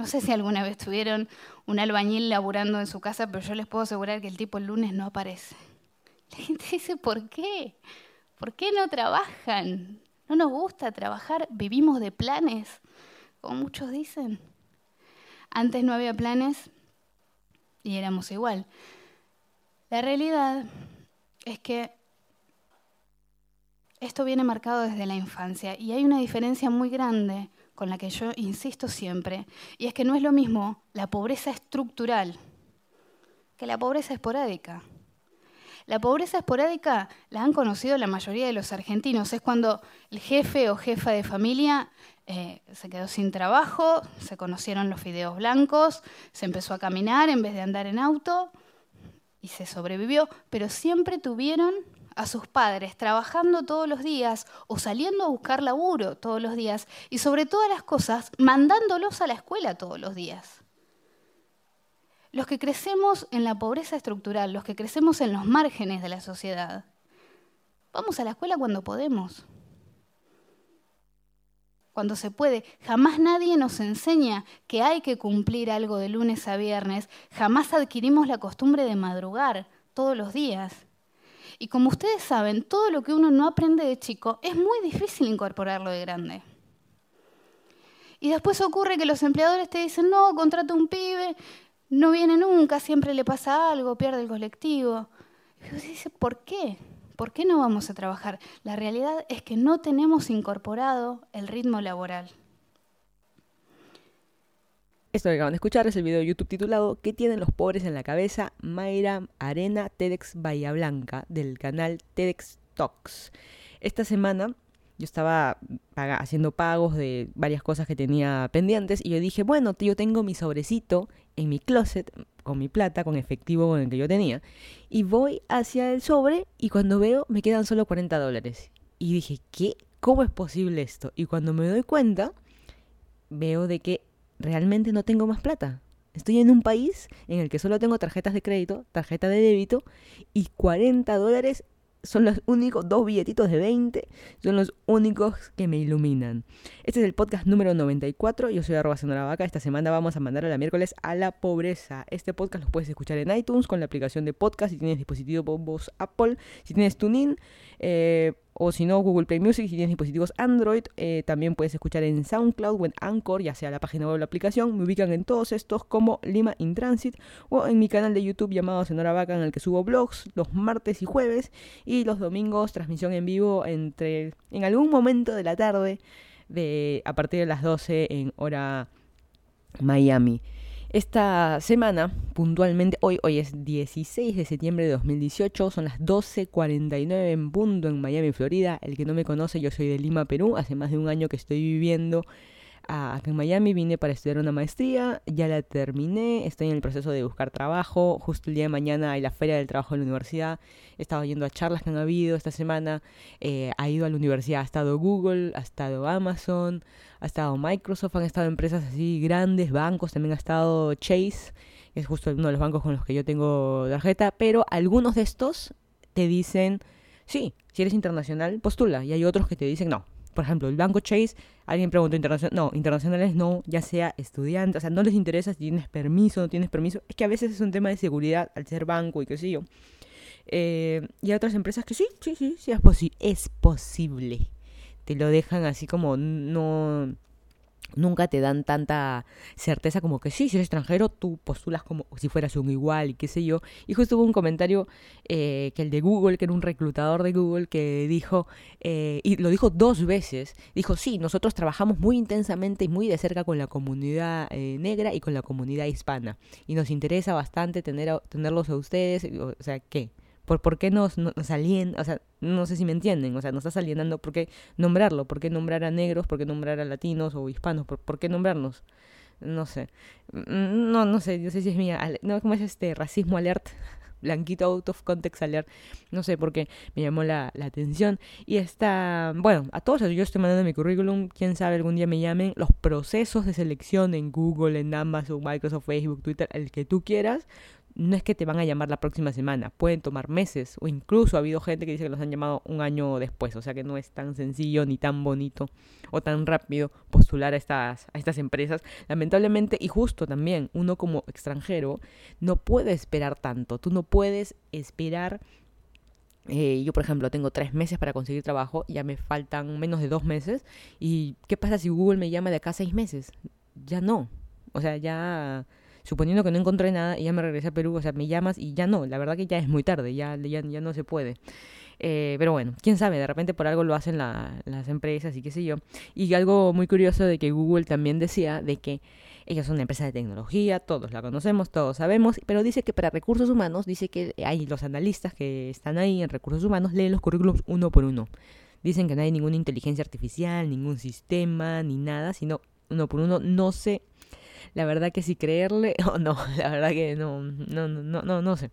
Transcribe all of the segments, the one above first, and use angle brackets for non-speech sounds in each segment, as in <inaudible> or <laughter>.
No sé si alguna vez tuvieron un albañil laburando en su casa, pero yo les puedo asegurar que el tipo el lunes no aparece. La gente dice, ¿por qué? ¿Por qué no trabajan? No nos gusta trabajar, vivimos de planes, como muchos dicen. Antes no había planes y éramos igual. La realidad es que esto viene marcado desde la infancia y hay una diferencia muy grande con la que yo insisto siempre, y es que no es lo mismo la pobreza estructural que la pobreza esporádica. La pobreza esporádica la han conocido la mayoría de los argentinos. Es cuando el jefe o jefa de familia eh, se quedó sin trabajo, se conocieron los fideos blancos, se empezó a caminar en vez de andar en auto y se sobrevivió, pero siempre tuvieron a sus padres trabajando todos los días o saliendo a buscar laburo todos los días y sobre todas las cosas mandándolos a la escuela todos los días. Los que crecemos en la pobreza estructural, los que crecemos en los márgenes de la sociedad, vamos a la escuela cuando podemos, cuando se puede. Jamás nadie nos enseña que hay que cumplir algo de lunes a viernes, jamás adquirimos la costumbre de madrugar todos los días. Y como ustedes saben, todo lo que uno no aprende de chico es muy difícil incorporarlo de grande. Y después ocurre que los empleadores te dicen, no, contrata un pibe, no viene nunca, siempre le pasa algo, pierde el colectivo. Y uno dice, ¿por qué? ¿Por qué no vamos a trabajar? La realidad es que no tenemos incorporado el ritmo laboral. Esto que acaban de escuchar es el video de YouTube titulado ¿Qué tienen los pobres en la cabeza? Mayra Arena TEDx Bahía Blanca del canal TEDx Talks. Esta semana yo estaba haciendo pagos de varias cosas que tenía pendientes y yo dije, bueno, yo tengo mi sobrecito en mi closet con mi plata, con efectivo con el que yo tenía, y voy hacia el sobre y cuando veo me quedan solo 40 dólares. Y dije, ¿qué? ¿Cómo es posible esto? Y cuando me doy cuenta, veo de que realmente no tengo más plata. Estoy en un país en el que solo tengo tarjetas de crédito, tarjeta de débito y 40 dólares son los únicos dos billetitos de 20, son los únicos que me iluminan. Este es el podcast número 94, yo soy arroba vaca, esta semana vamos a mandar a la miércoles a la pobreza. Este podcast lo puedes escuchar en iTunes con la aplicación de podcast si tienes dispositivo voz Apple, si tienes TuneIn, eh, o si no, Google Play Music, si tienes dispositivos Android, eh, también puedes escuchar en SoundCloud o en Anchor, ya sea la página web o la aplicación. Me ubican en todos estos como Lima in Transit o en mi canal de YouTube llamado Senora Vaca, en el que subo blogs los martes y jueves y los domingos transmisión en vivo entre en algún momento de la tarde de a partir de las 12 en hora Miami. Esta semana, puntualmente, hoy, hoy es 16 de septiembre de 2018, son las 12.49 en punto en Miami, Florida. El que no me conoce, yo soy de Lima, Perú. Hace más de un año que estoy viviendo acá en Miami, vine para estudiar una maestría, ya la terminé, estoy en el proceso de buscar trabajo, justo el día de mañana hay la feria del trabajo en la universidad, he estado yendo a charlas que han habido esta semana, eh, ha ido a la universidad, ha estado Google, ha estado Amazon, ha estado Microsoft, han estado empresas así grandes, bancos, también ha estado Chase, que es justo uno de los bancos con los que yo tengo tarjeta, pero algunos de estos te dicen, sí, si eres internacional, postula, y hay otros que te dicen, no, por ejemplo, el banco Chase, alguien preguntó internacional, no, internacionales no, ya sea estudiante, o sea, no les interesa si tienes permiso, no tienes permiso, es que a veces es un tema de seguridad al ser banco y qué sé yo. Eh, y hay otras empresas que sí, sí, sí, sí, es, es posible. Te lo dejan así como no nunca te dan tanta certeza como que sí, si eres extranjero, tú postulas como si fueras un igual y qué sé yo. Y justo hubo un comentario eh, que el de Google, que era un reclutador de Google, que dijo, eh, y lo dijo dos veces, dijo, sí, nosotros trabajamos muy intensamente y muy de cerca con la comunidad eh, negra y con la comunidad hispana. Y nos interesa bastante tener tenerlos a ustedes, o sea, ¿qué? ¿Por, por qué nos, nos O sea, no sé si me entienden. O sea, nos estás alienando. ¿Por qué nombrarlo? ¿Por qué nombrar a negros? ¿Por qué nombrar a latinos o hispanos? ¿Por, por qué nombrarnos? No sé. Mm, no, no sé. No sé si es mía. No, ¿cómo es este? Racismo alert. <laughs> Blanquito out of context alert. No sé por qué me llamó la, la atención. Y está, bueno, a todos yo estoy mandando mi currículum. Quién sabe, algún día me llamen. Los procesos de selección en Google, en Amazon, Microsoft, Facebook, Twitter, el que tú quieras no es que te van a llamar la próxima semana, pueden tomar meses o incluso ha habido gente que dice que los han llamado un año después, o sea que no es tan sencillo ni tan bonito o tan rápido postular a estas, a estas empresas. Lamentablemente y justo también, uno como extranjero no puede esperar tanto, tú no puedes esperar eh, yo, por ejemplo, tengo tres meses para conseguir trabajo, ya me faltan menos de dos meses. ¿Y qué pasa si Google me llama de acá seis meses? Ya no. O sea, ya suponiendo que no encontré nada y ya me regresé a Perú, o sea, me llamas y ya no, la verdad que ya es muy tarde, ya, ya, ya no se puede. Eh, pero bueno, quién sabe, de repente por algo lo hacen las empresas y qué sé yo. Y algo muy curioso de que Google también decía de que ellos son una empresa de tecnología, todos la conocemos, todos sabemos, pero dice que para recursos humanos, dice que hay los analistas que están ahí en recursos humanos, leen los currículums uno por uno. Dicen que no hay ninguna inteligencia artificial, ningún sistema, ni nada, sino uno por uno. No sé la verdad que si creerle <laughs> o no, la verdad que no, no, no, no, no sé.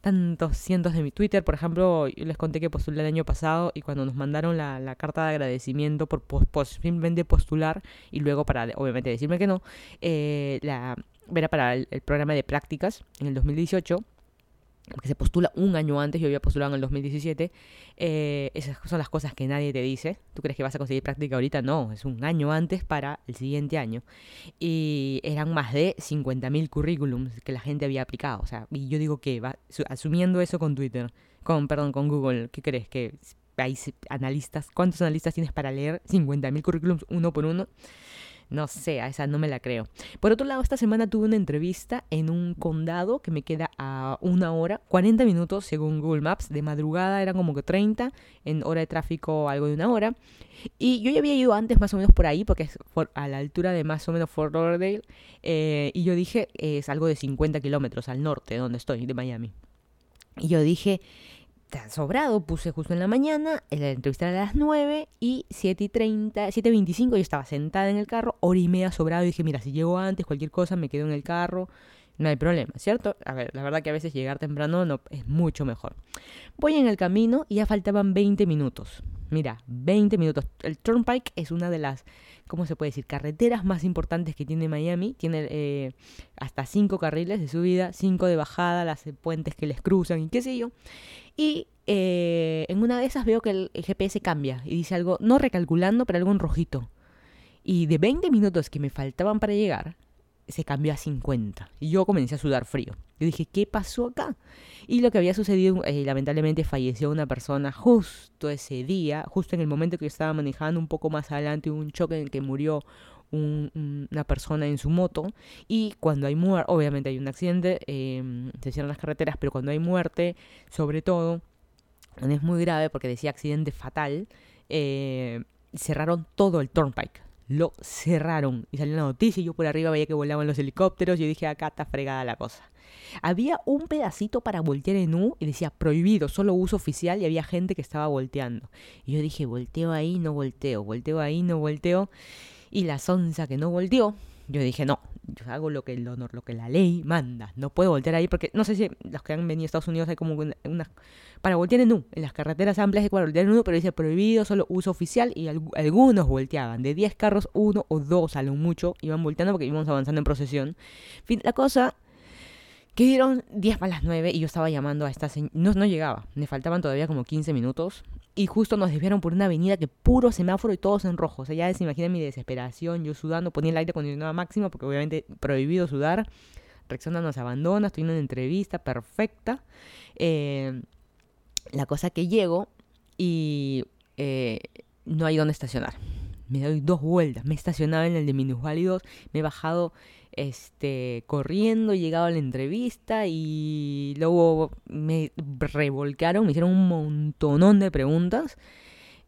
Tantos cientos de mi Twitter, por ejemplo, yo les conté que postulé el año pasado y cuando nos mandaron la, la carta de agradecimiento por simplemente postular y luego para, obviamente, decirme que no, eh, la, era para el programa de prácticas en el 2018 que se postula un año antes, yo había postulado en el 2017, eh, esas son las cosas que nadie te dice. ¿Tú crees que vas a conseguir práctica ahorita? No, es un año antes para el siguiente año. Y eran más de 50.000 currículums que la gente había aplicado. O sea, y yo digo que, va, asumiendo eso con Twitter, con, perdón, con Google, ¿qué crees? Que hay analistas, ¿cuántos analistas tienes para leer 50.000 currículums uno por uno? No sé, a esa no me la creo. Por otro lado, esta semana tuve una entrevista en un condado que me queda a una hora, 40 minutos según Google Maps. De madrugada eran como que 30, en hora de tráfico algo de una hora. Y yo ya había ido antes más o menos por ahí, porque es a la altura de más o menos Fort Lauderdale. Eh, y yo dije, es algo de 50 kilómetros al norte, donde estoy, de Miami. Y yo dije, sobrado, puse justo en la mañana, la entrevista era a las 9 y 7 y 30, 7 y 25 yo estaba sentada en el carro, hora y media sobrado y dije, mira, si llego antes, cualquier cosa, me quedo en el carro, no hay problema, ¿cierto? A ver, la verdad que a veces llegar temprano no, es mucho mejor. Voy en el camino y ya faltaban 20 minutos. Mira, 20 minutos. El Turnpike es una de las, ¿cómo se puede decir? Carreteras más importantes que tiene Miami. Tiene eh, hasta 5 carriles de subida, 5 de bajada, las puentes que les cruzan y qué sé yo. Y eh, en una de esas veo que el, GPS cambia y dice algo, no recalculando, pero algo en rojito. Y de 20 minutos que me faltaban para llegar, se cambió a 50. Y yo comencé a sudar frío. Yo dije, ¿qué pasó acá? Y lo que había sucedido, eh, lamentablemente falleció una persona justo ese día, justo en el momento que yo estaba manejando, un poco más adelante, un choque en el que murió una persona en su moto. Y cuando hay muerte, obviamente hay un accidente, em, se cierran las carreteras, pero cuando hay muerte, sobre todo, es muy grave porque decía accidente fatal, eh, cerraron todo el turnpike lo cerraron. Y salió la noticia y yo por arriba veía que volaban los helicópteros. Y yo dije, acá está fregada la cosa. Había un pedacito para voltear en U y decía prohibido, solo uso oficial. Y había gente que estaba volteando. Y yo dije, volteo ahí, no volteo, volteo ahí, no volteo. Y la sonza que no volteó, yo dije, no, yo hago lo que el honor, lo que la ley manda. No puedo voltear ahí porque no sé si los que han venido a Estados Unidos hay como una, para voltear en U. En las carreteras amplias hay para voltear en U, pero dice prohibido, solo uso oficial y algunos volteaban. De 10 carros, uno o dos a lo mucho iban volteando porque íbamos avanzando en procesión. Fin, la cosa que dieron 10 para las 9 y yo estaba llamando a esta señora. No, no llegaba, me faltaban todavía como 15 minutos. Y justo nos desviaron por una avenida que puro semáforo y todos en rojo. O sea, ya se imaginan mi desesperación, yo sudando, ponía el aire acondicionado máximo porque obviamente prohibido sudar. Rexona nos abandona, estoy en una entrevista perfecta. Eh, la cosa que llego y eh, no hay dónde estacionar. Me doy dos vueltas, me he estacionado en el de minusválidos, me he bajado este, corriendo, llegado a la entrevista y luego me revolcaron, me hicieron un montonón de preguntas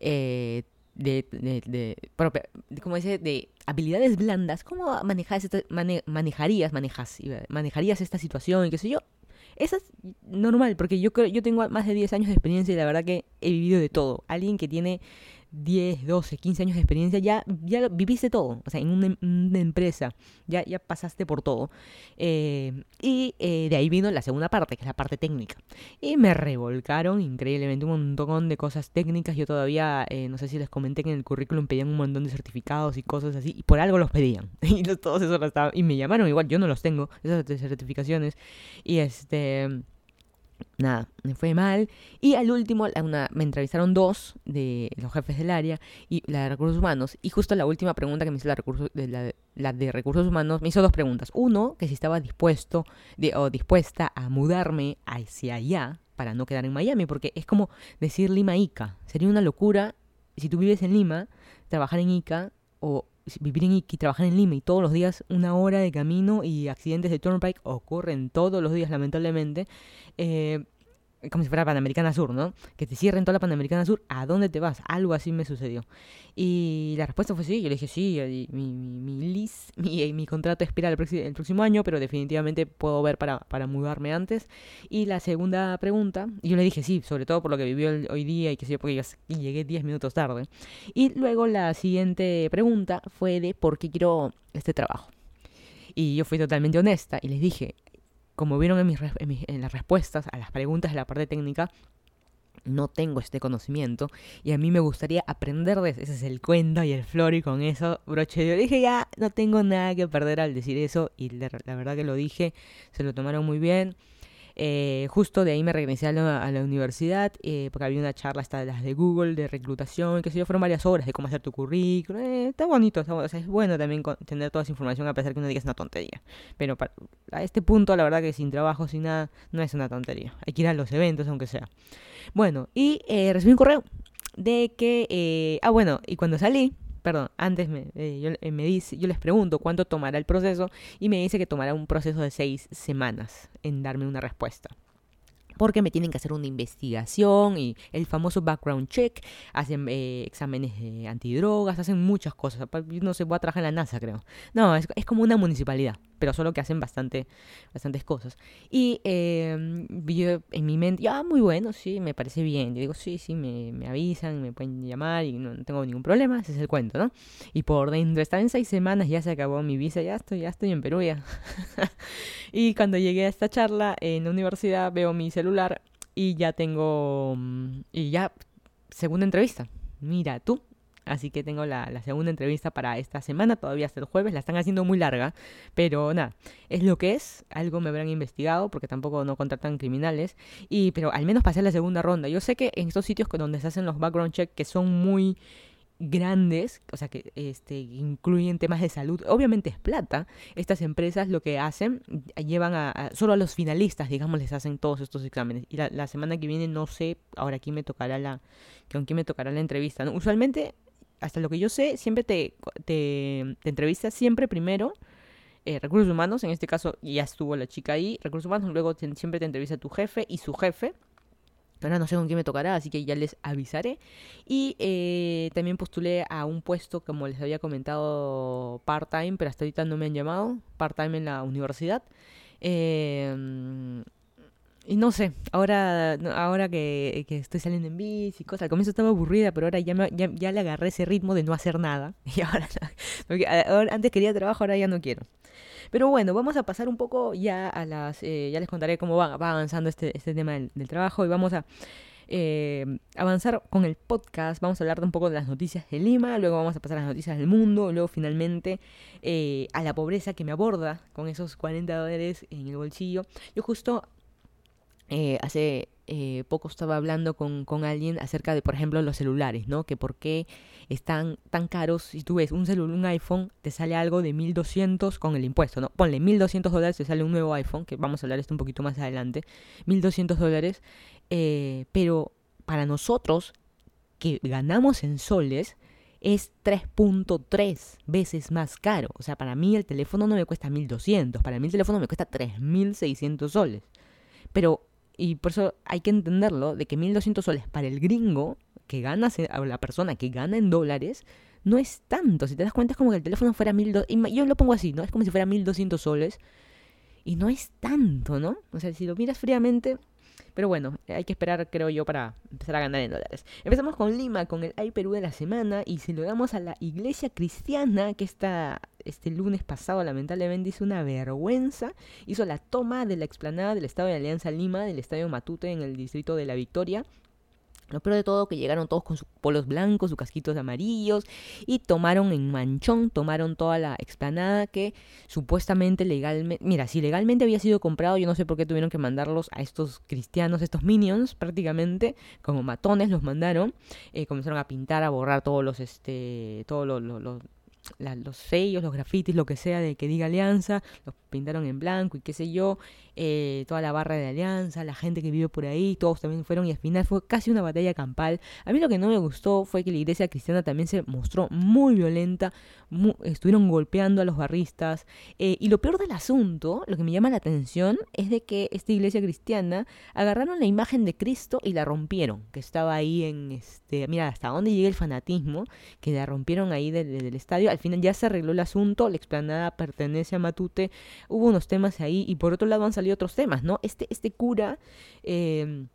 eh, de, de, ¿cómo dice? de habilidades blandas. ¿Cómo manejas manejarías, manejas, manejarías esta situación qué sé yo? Eso es normal, porque yo, yo tengo más de 10 años de experiencia y la verdad que he vivido de todo. Alguien que tiene 10, 12, 15 años de experiencia, ya, ya viviste todo, o sea, en una, empresa, ya, ya pasaste por todo. Eh, y eh, de ahí vino la segunda parte, que es la parte técnica. Y me revolcaron increíblemente un montón de cosas técnicas. Yo todavía, eh, no sé si les comenté que en el currículum pedían un montón de certificados y cosas así, y por algo los pedían. <laughs> y todos esos los estaba, y me llamaron igual, yo no los tengo, esas certificaciones. Y este nada, me fue mal. Y al último, una, me entrevistaron dos de los jefes del área y la de recursos humanos. Y justo la última pregunta que me hizo la, de, la, de recursos humanos me hizo dos preguntas. Uno, que si estaba dispuesto o dispuesta a mudarme hacia allá para no quedar en Miami, porque es como decir Lima-Ica. Sería una locura si tú vives en Lima, trabajar en Ica o vivir en trabajar en Lima y todos los días una hora de camino y accidentes de turnpike ocurren todos los días lamentablemente eh, como si fuera Panamericana Sur, ¿no? Que te cierren toda la Panamericana Sur, ¿a dónde te vas? Algo así me sucedió. Y la respuesta fue sí, yo le dije sí, mi, mi, <laughs> mi, mi, contrato expira el, el, próximo año, pero definitivamente puedo ver para, para mudarme antes. Y la segunda pregunta, yo le dije sí, sobre todo por lo que vivió hoy día y que sé yo, porque llegué 10 minutos tarde. Y luego la siguiente pregunta fue de por qué quiero este trabajo. Y yo fui totalmente honesta y les dije, como vieron en, mis, en, las respuestas a las preguntas de la parte técnica, no tengo este conocimiento y a mí me gustaría aprender de ese es el cuento y el flor y con eso broche yo dije ya no tengo nada que perder al decir eso y la verdad que lo dije se lo tomaron muy bien eh, justo de ahí me regresé a la, universidad eh, porque había una charla hasta las de Google de reclutación, que sé yo, fueron varias horas de cómo hacer tu currículum. Eh, está bonito, está, es bueno también tener toda esa información a pesar que uno diga es una tontería. Pero a este punto, la verdad que sin trabajo, sin nada, no es una tontería. Hay que ir a los eventos, aunque sea. Bueno, y recibí un correo de que, ah, bueno, y cuando salí, perdón, antes me, eh, yo, eh, me dice, yo les pregunto cuánto tomará el proceso y me dice que tomará un proceso de seis semanas en darme una respuesta porque me tienen que hacer una investigación y el famoso background check, hacen eh, exámenes de antidrogas, hacen muchas cosas. No sé, voy a trabajar en la NASA, creo. No, es, como una municipalidad, pero solo que hacen bastante, bastantes cosas. Y eh, yo en mi mente, ya, muy bueno, sí, me parece bien. Yo digo, sí, sí, me, me avisan, me pueden llamar y no, tengo ningún problema, ese es el cuento, ¿no? Y por dentro, estaba en seis semanas, ya se acabó mi visa, ya estoy, ya estoy en Perú ya. <laughs> y cuando llegué a esta charla en la universidad, veo mi celular y ya tengo, mm, y ya, segunda entrevista. Mira tú. Así que tengo la, segunda entrevista para esta semana, todavía hasta el jueves. La están haciendo muy larga, pero nada, es lo que es. Algo me habrán investigado, porque tampoco no contratan criminales. Y, pero al menos pasé la segunda ronda. Yo sé que en estos sitios donde se hacen los background checks, que son muy grandes, o sea, que este, incluyen temas de salud, obviamente es plata. Estas empresas lo que hacen, llevan a, solo a los finalistas, digamos, les hacen todos estos exámenes. Y la, semana que viene no sé, ahora aquí me tocará la, con quién me tocará la entrevista. Usualmente, hasta lo que yo sé, siempre te, te, entrevistas siempre primero. Eh, recursos humanos, en este caso ya estuvo la chica ahí, recursos humanos, luego siempre te entrevista tu jefe y su jefe, Ahora no sé con quién me tocará, así que ya les avisaré. Y eh, también postulé a un puesto, como les había comentado, part-time, pero hasta ahorita no me han llamado, part-time en la universidad. Eh, y no sé, ahora, ahora que, estoy saliendo en bici y cosas, al comienzo estaba aburrida, pero ahora ya, ya, ya, le agarré ese ritmo de no hacer nada. <laughs> Y ahora, ahora, antes quería trabajo, ahora ya no quiero. Pero bueno, vamos a pasar un poco ya a las... Eh, ya les contaré cómo va, va avanzando este, este tema del, trabajo y vamos a... Eh, avanzar con el podcast. Vamos a hablar un poco de las noticias de Lima, luego vamos a pasar a las noticias del mundo, luego finalmente eh, a la pobreza que me aborda con esos 40 dólares en el bolsillo. Yo justo eh, hace eh, poco estaba hablando con, con, alguien acerca de, por ejemplo, los celulares, ¿no? Que por qué están tan caros. Si tú ves un celular, un iPhone, te sale algo de 1200 con el impuesto, ¿no? Ponle 1200 dólares, te sale un nuevo iPhone, que vamos a hablar esto un poquito más adelante. 1200 dólares, eh, pero para nosotros, que ganamos en soles, es 3.3 veces más caro. O sea, para mí el teléfono no me cuesta 1200, para mí el teléfono me cuesta 3600 soles. Pero y por eso hay que entenderlo, de que 1.200 soles para el gringo, que gana, o la persona que gana en dólares, no es tanto. Si te das cuenta es como que el teléfono fuera 1.200, yo lo pongo así, ¿no? Es como si fuera 1.200 soles. Y no es tanto, ¿no? O sea, si lo miras fríamente, Pero bueno, hay que esperar, creo yo, para empezar a ganar en dólares. Empezamos con Lima, con el Ay Perú de la semana, y si lo damos a la iglesia cristiana, que está este lunes pasado lamentablemente hizo una vergüenza, hizo la toma de la explanada del Estado de Alianza Lima, del Estadio Matute en el distrito de La Victoria, lo peor de todo que llegaron todos con sus polos blancos, sus casquitos amarillos y tomaron en manchón, tomaron toda la explanada que supuestamente legalmente, mira, si legalmente había sido comprado, yo no sé por qué tuvieron que mandarlos a estos cristianos, estos minions prácticamente, como matones los mandaron, eh, comenzaron a pintar, a borrar todos los, este, todos los, los, los sellos, los grafitis, lo que sea de que diga alianza, los pintaron en blanco y qué sé yo, eh, toda la barra de alianza, la gente que vive por ahí, todos también fueron y al final fue casi una batalla campal. A mí lo que no me gustó fue que la iglesia cristiana también se mostró muy violenta, estuvieron golpeando a los barristas eh, y lo peor del asunto, lo que me llama la atención es de que esta iglesia cristiana agarraron la imagen de Cristo y la rompieron, que estaba ahí en este, mira, hasta dónde llega el fanatismo, que la rompieron ahí del, estadio, al final ya se arregló el asunto, la explanada pertenece a Matute, hubo unos temas ahí y por otro lado han salido otros temas, ¿no? Este, este cura... Eh,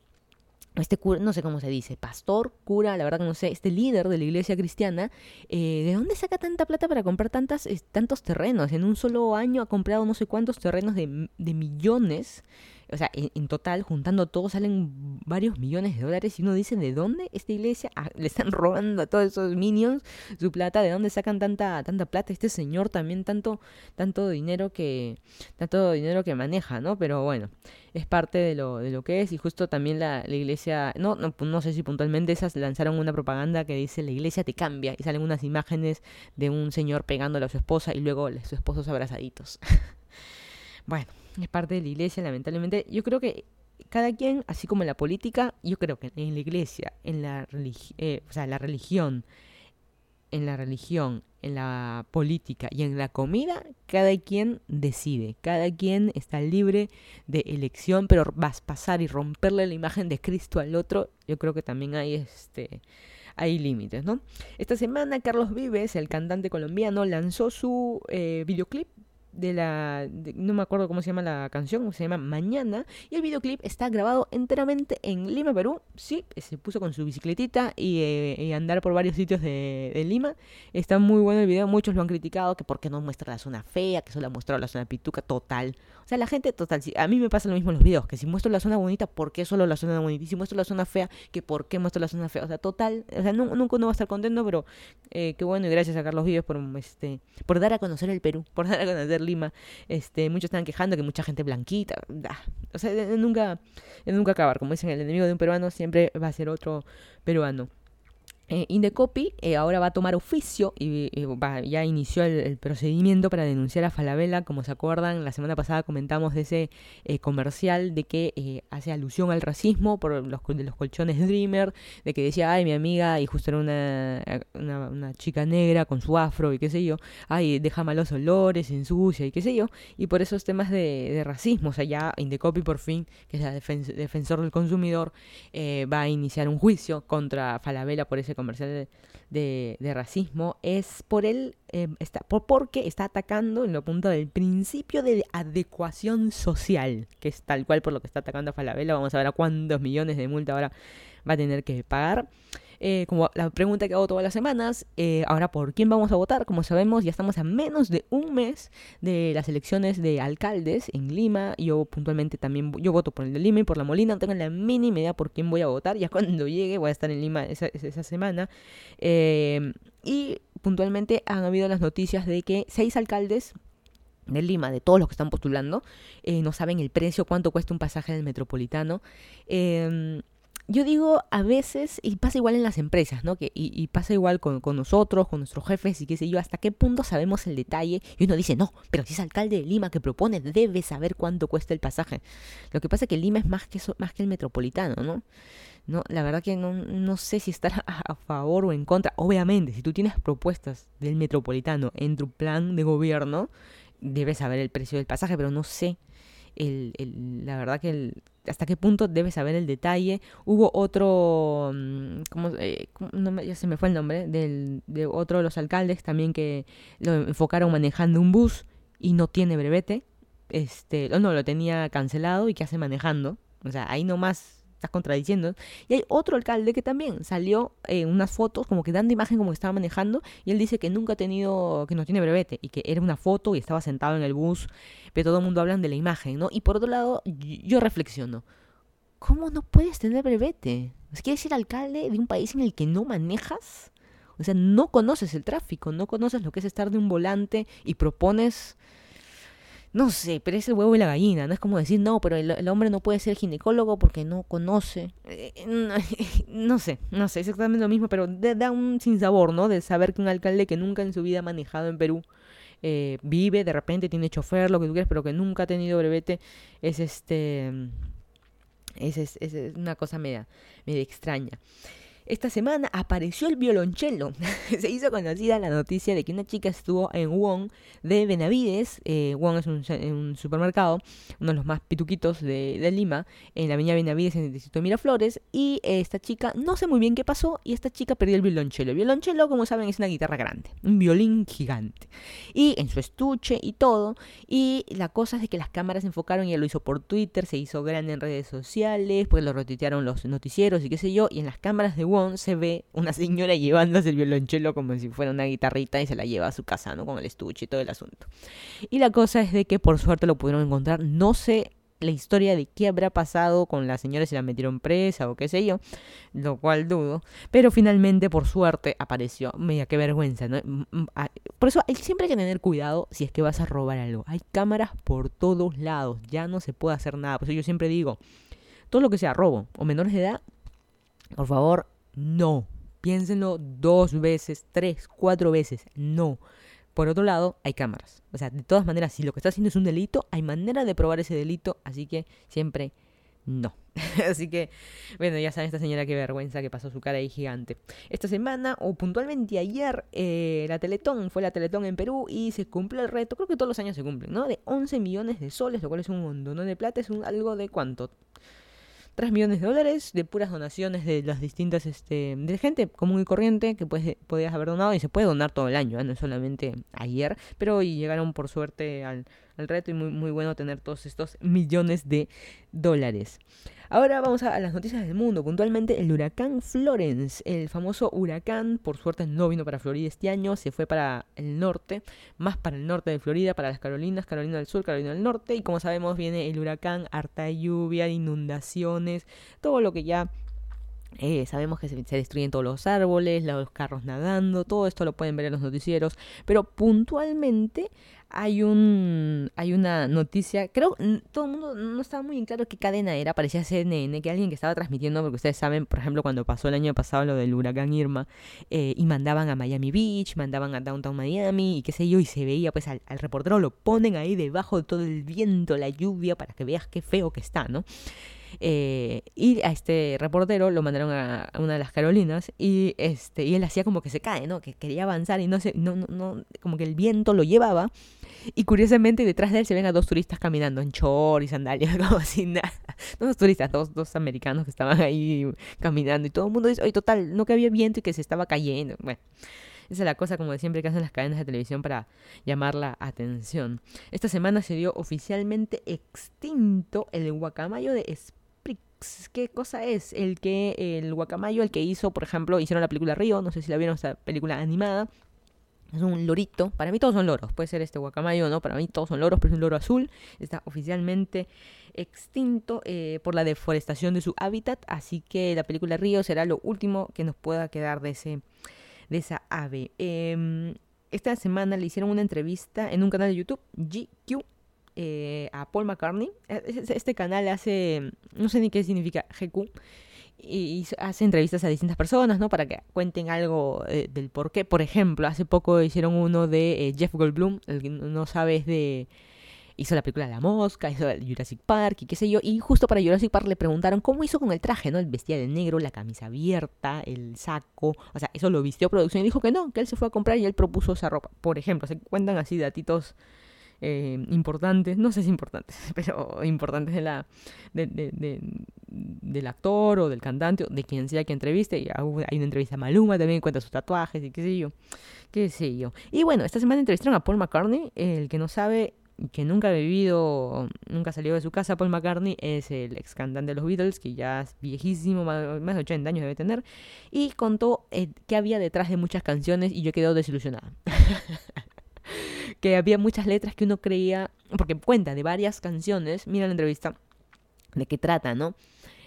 este cura, no sé cómo se dice, pastor, cura, la verdad que no sé, este líder de la iglesia cristiana, eh, ¿de dónde saca tanta plata para comprar tantas, tantos terrenos? En un solo año ha comprado no sé cuántos terrenos de, de millones o sea, en, total, juntando todo, salen varios millones de dólares y uno dice, ¿de dónde esta iglesia ah, le están <laughs> robando a todos esos minions su plata? ¿De dónde sacan tanta, tanta plata? Este señor también tanto, tanto dinero que, tanto dinero que maneja, ¿no? Pero bueno, es parte de lo, de lo que es y justo también la, iglesia, no, no, no sé si puntualmente esas lanzaron una propaganda que dice la iglesia te cambia y salen unas imágenes de un señor pegándole a su esposa y luego sus esposos abrazaditos. <laughs> bueno, es parte de la iglesia, lamentablemente. Yo creo que cada quien, así como en la política, yo creo que en la iglesia, en la, eh, o sea, la religión, en la religión, en la política y en la comida, cada quien decide, cada quien está libre de elección, pero vas a pasar y romperle la imagen de Cristo al otro, yo creo que también hay este hay límites, ¿no? Esta semana Carlos Vives, el cantante colombiano, lanzó su eh, videoclip de la no me acuerdo cómo se llama la canción, se llama Mañana y el videoclip está grabado enteramente en Lima, Perú. Sí, se puso con su bicicletita y, eh, andar por varios sitios de, Lima. Está muy bueno el video, muchos lo han criticado que por qué no muestra la zona fea, que solo ha mostrado la zona pituca total. O sea, la gente total, a mí me pasa lo mismo en los videos, que si muestro la zona bonita, ¿por qué solo la zona bonita? Y si muestro la zona fea, que por qué muestro la zona fea? O sea, total, o sea, nunca uno va a estar contento, pero eh, qué bueno y gracias a Carlos Vives por este por dar a conocer el Perú, <laughs> por dar a conocer Lima. Este, muchos están quejando que mucha gente blanquita. O sea, nunca, nunca acabar. Como dicen, el enemigo de un peruano siempre va a ser otro peruano. Eh, Indecopy eh, ahora va a tomar oficio y, ya inició el, procedimiento para denunciar a Falabella. Como se acuerdan, la semana pasada comentamos de ese eh, comercial de que eh, hace alusión al racismo por los, de los colchones Dreamer, de que decía, ay, mi amiga, y justo era una, una, chica negra con su afro y qué sé yo, ay, deja malos olores, ensucia y qué sé yo, y por esos temas de, racismo, o sea, ya Indecopy por fin, que es el defensor del consumidor, va a iniciar un juicio contra Falabella por ese comercial de, racismo es por él, eh, está, por, porque está atacando en lo punto del principio de adecuación social, que es tal cual por lo que está atacando a Falabella. Vamos a ver a cuántos millones de multa ahora va a tener que pagar. Eh, como la pregunta que hago todas las semanas, eh, ahora por quién vamos a votar, como sabemos ya estamos a menos de un mes de las elecciones de alcaldes en Lima, yo puntualmente también, yo voto por el de Lima y por la Molina, no tengo la mínima idea por quién voy a votar, ya <laughs> cuando llegue voy a estar en Lima esa, esa semana, eh, y puntualmente han habido las noticias de que seis alcaldes de Lima, de todos los que están postulando, no saben el precio, cuánto cuesta un pasaje del metropolitano. Eh, yo digo a veces, y pasa igual en las empresas, ¿no? Que, y, pasa igual con, nosotros, con nuestros jefes y qué sé yo, hasta qué punto sabemos el detalle. Y uno dice, no, pero si es alcalde de Lima que propone, debe saber cuánto cuesta el pasaje. Lo que pasa es que Lima es más que, eso, más que el metropolitano, ¿no? No, la verdad que no, no sé si estar <laughs> a, favor o en contra. Obviamente, si tú tienes propuestas del metropolitano en tu plan de gobierno, debes saber el precio del pasaje, pero no sé. El, el, la verdad que el, hasta qué punto debes saber el detalle. Hubo otro, mm, ¿cómo, eh, no ya se me fue el nombre, del, de otro de los alcaldes también que lo enfocaron manejando un bus y no tiene brevete. Este, no, lo tenía cancelado y que hace manejando. O sea, ahí nomás estás contradiciendo. Y hay otro alcalde que también salió en unas fotos como que dando imagen como que estaba manejando y él dice que nunca ha tenido, que no tiene brevete y que era una foto y estaba sentado en el bus, pero todo el mundo habla de la imagen, ¿no? Y por otro lado, yo reflexiono, ¿cómo no puedes tener brevete? ¿Quieres ser alcalde de un país en el que no manejas? O sea, no conoces el tráfico, no conoces lo que es estar de un volante y propones no sé, pero es el huevo y la gallina, no es como decir, no, pero el, hombre no puede ser ginecólogo porque no conoce. Eh, <laughs> no, sé, no sé, es exactamente lo mismo, pero da un sinsabor, ¿no? De saber que un alcalde que nunca en su vida ha manejado en Perú eh, vive, de repente tiene chofer, lo que tú quieras, pero que nunca ha tenido brevete, es este... Es, es, es una cosa media, media extraña. Esta semana apareció el violonchelo. <laughs> Se hizo conocida la noticia de que una chica estuvo en Wong de Benavides. Eh, Wong es un, supermercado, uno de los más pituquitos de, Lima, en la avenida Benavides en el distrito Miraflores. Y esta chica, no sé muy bien qué pasó, y esta chica perdió el violonchelo. El violonchelo, como saben, es una guitarra grande, un violín gigante. Y en su estuche y todo. Y la cosa es de que las cámaras se enfocaron, y lo hizo por Twitter, se hizo grande en redes sociales, pues lo retuitearon los noticieros y qué sé yo. Y en las cámaras de se ve una señora <laughs> llevándose el violonchelo como si fuera una guitarrita y se la lleva a su casa, ¿no? Con el estuche y todo el asunto. Y la cosa es de que por suerte lo pudieron encontrar. No sé la historia de qué habrá pasado con la señora, si la metieron presa o qué sé yo, lo cual dudo. Pero finalmente, por suerte, apareció. Mira, qué vergüenza, ¿no? Por eso hay, siempre hay que tener cuidado si es que vas a robar algo. Hay cámaras por todos lados, ya no se puede hacer nada. Por eso yo siempre digo, todo lo que sea robo o menores de edad, por favor, no. Piénsenlo dos veces, tres, cuatro veces. No. Por otro lado, hay cámaras. O sea, de todas maneras, si lo que está haciendo es un delito, hay manera de probar ese delito, así que siempre no. <laughs> así que, bueno, ya saben esta señora qué vergüenza que pasó su cara ahí gigante. Esta semana, o puntualmente ayer, eh, la Teletón, fue la Teletón en Perú y se cumplió el reto, creo que todos los años se cumplen, ¿no? De 11 millones de soles, lo cual es un montón de plata, es un, algo de cuánto, 3 millones de dólares de puras donaciones de las distintas, este, de gente común y corriente que pues, podías haber donado y se puede donar todo el año, ¿eh? no solamente ayer, pero hoy llegaron por suerte al, al reto y muy, muy bueno tener todos estos millones de dólares. Ahora vamos a, las noticias del mundo, puntualmente el huracán Florence, el famoso huracán, por suerte no vino para Florida este año, se fue para el norte, más para el norte de Florida, para las Carolinas, Carolina del Sur, Carolina del Norte, y como sabemos viene el huracán, harta lluvia, inundaciones, todo lo que ya eh, sabemos que se, destruyen todos los árboles, los carros nadando, todo esto lo pueden ver en los noticieros, pero puntualmente hay un hay una noticia, creo todo el mundo no estaba muy claro qué cadena era, parecía CNN, que alguien que estaba transmitiendo, porque ustedes saben, por ejemplo, cuando pasó el año pasado lo del huracán Irma, eh, y mandaban a Miami Beach, mandaban a Downtown Miami, y qué sé yo, y se veía pues al reportero lo ponen ahí debajo de todo el viento, la lluvia, para que veas qué feo que está, ¿no? Eh, y a este reportero lo mandaron a, una de las Carolinas y este y él hacía como que se cae, ¿no? Que quería avanzar y no sé, no, no, no, como que el viento lo llevaba. Y curiosamente detrás de él se ven a dos turistas caminando en short y sandalias, <laughs> como así nada. Dos turistas, dos, dos americanos que estaban ahí caminando y todo el mundo dice, oye, total, no que había viento y que se estaba cayendo. Bueno. Esa es la cosa, como de siempre, que hacen las cadenas de televisión para llamar la atención. Esta semana se dio oficialmente extinto el guacamayo de España ¿qué cosa es? El que el guacamayo, el que hizo, por ejemplo, hicieron la película Río, no sé si la vieron, esta película animada. Es un lorito, para mí todos son loros, puede ser este guacamayo, ¿no? Para mí todos son loros, pero es un loro azul. Está oficialmente extinto eh, por la deforestación de su hábitat, así que la película Río será lo último que nos pueda quedar de, ese, de esa ave. Em, esta semana le hicieron una entrevista en un canal de YouTube, GQ, eh, a Paul McCartney. E, este canal hace, no sé ni qué significa GQ, y hace entrevistas a distintas personas, ¿no? Para que cuenten algo eh, del por qué. Por ejemplo, hace poco hicieron uno de eh, Jeff Goldblum, el que no sabes de... Hizo la película La Mosca, hizo Jurassic Park y qué sé yo. Y justo para Jurassic Park le preguntaron cómo hizo con el traje, ¿no? El vestía de negro, la camisa abierta, el saco. O sea, eso lo vistió producción y dijo que no, que él se fue a comprar y él propuso esa ropa. Por ejemplo, se cuentan así datitos eh, importantes, no sé si importantes, <laughs> pero importantes de la, del actor o del cantante o de quien sea que entreviste. Y hay una entrevista a Maluma también, cuenta sus tatuajes y qué sé yo, qué sé yo. Y bueno, esta semana entrevistaron a Paul McCartney, el que no sabe, que nunca ha vivido, nunca salió de su casa, Paul McCartney, es el ex cantante de los Beatles, que ya es viejísimo, más, de 80 años debe tener, y contó eh, qué había detrás de muchas canciones y yo quedé desilusionada. <laughs> que había muchas letras que uno creía, porque cuenta de varias canciones, mira la entrevista, de qué trata, ¿no?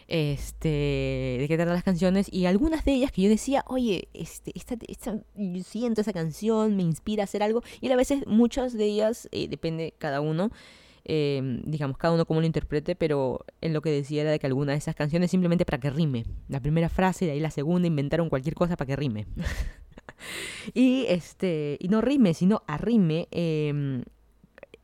este, de qué tratan las canciones y algunas de ellas que yo decía, oye, este, esta, esta, yo siento esa canción, me inspira a hacer algo y a veces muchas de ellas, eh, depende cada uno, eh, digamos, cada uno como lo interprete, pero en lo que decía era de que alguna de esas canciones simplemente para que rime. La primera frase, de ahí la segunda, inventaron cualquier cosa para que rime. <laughs> <laughs> y este, y no rime, sino arrime. Eh,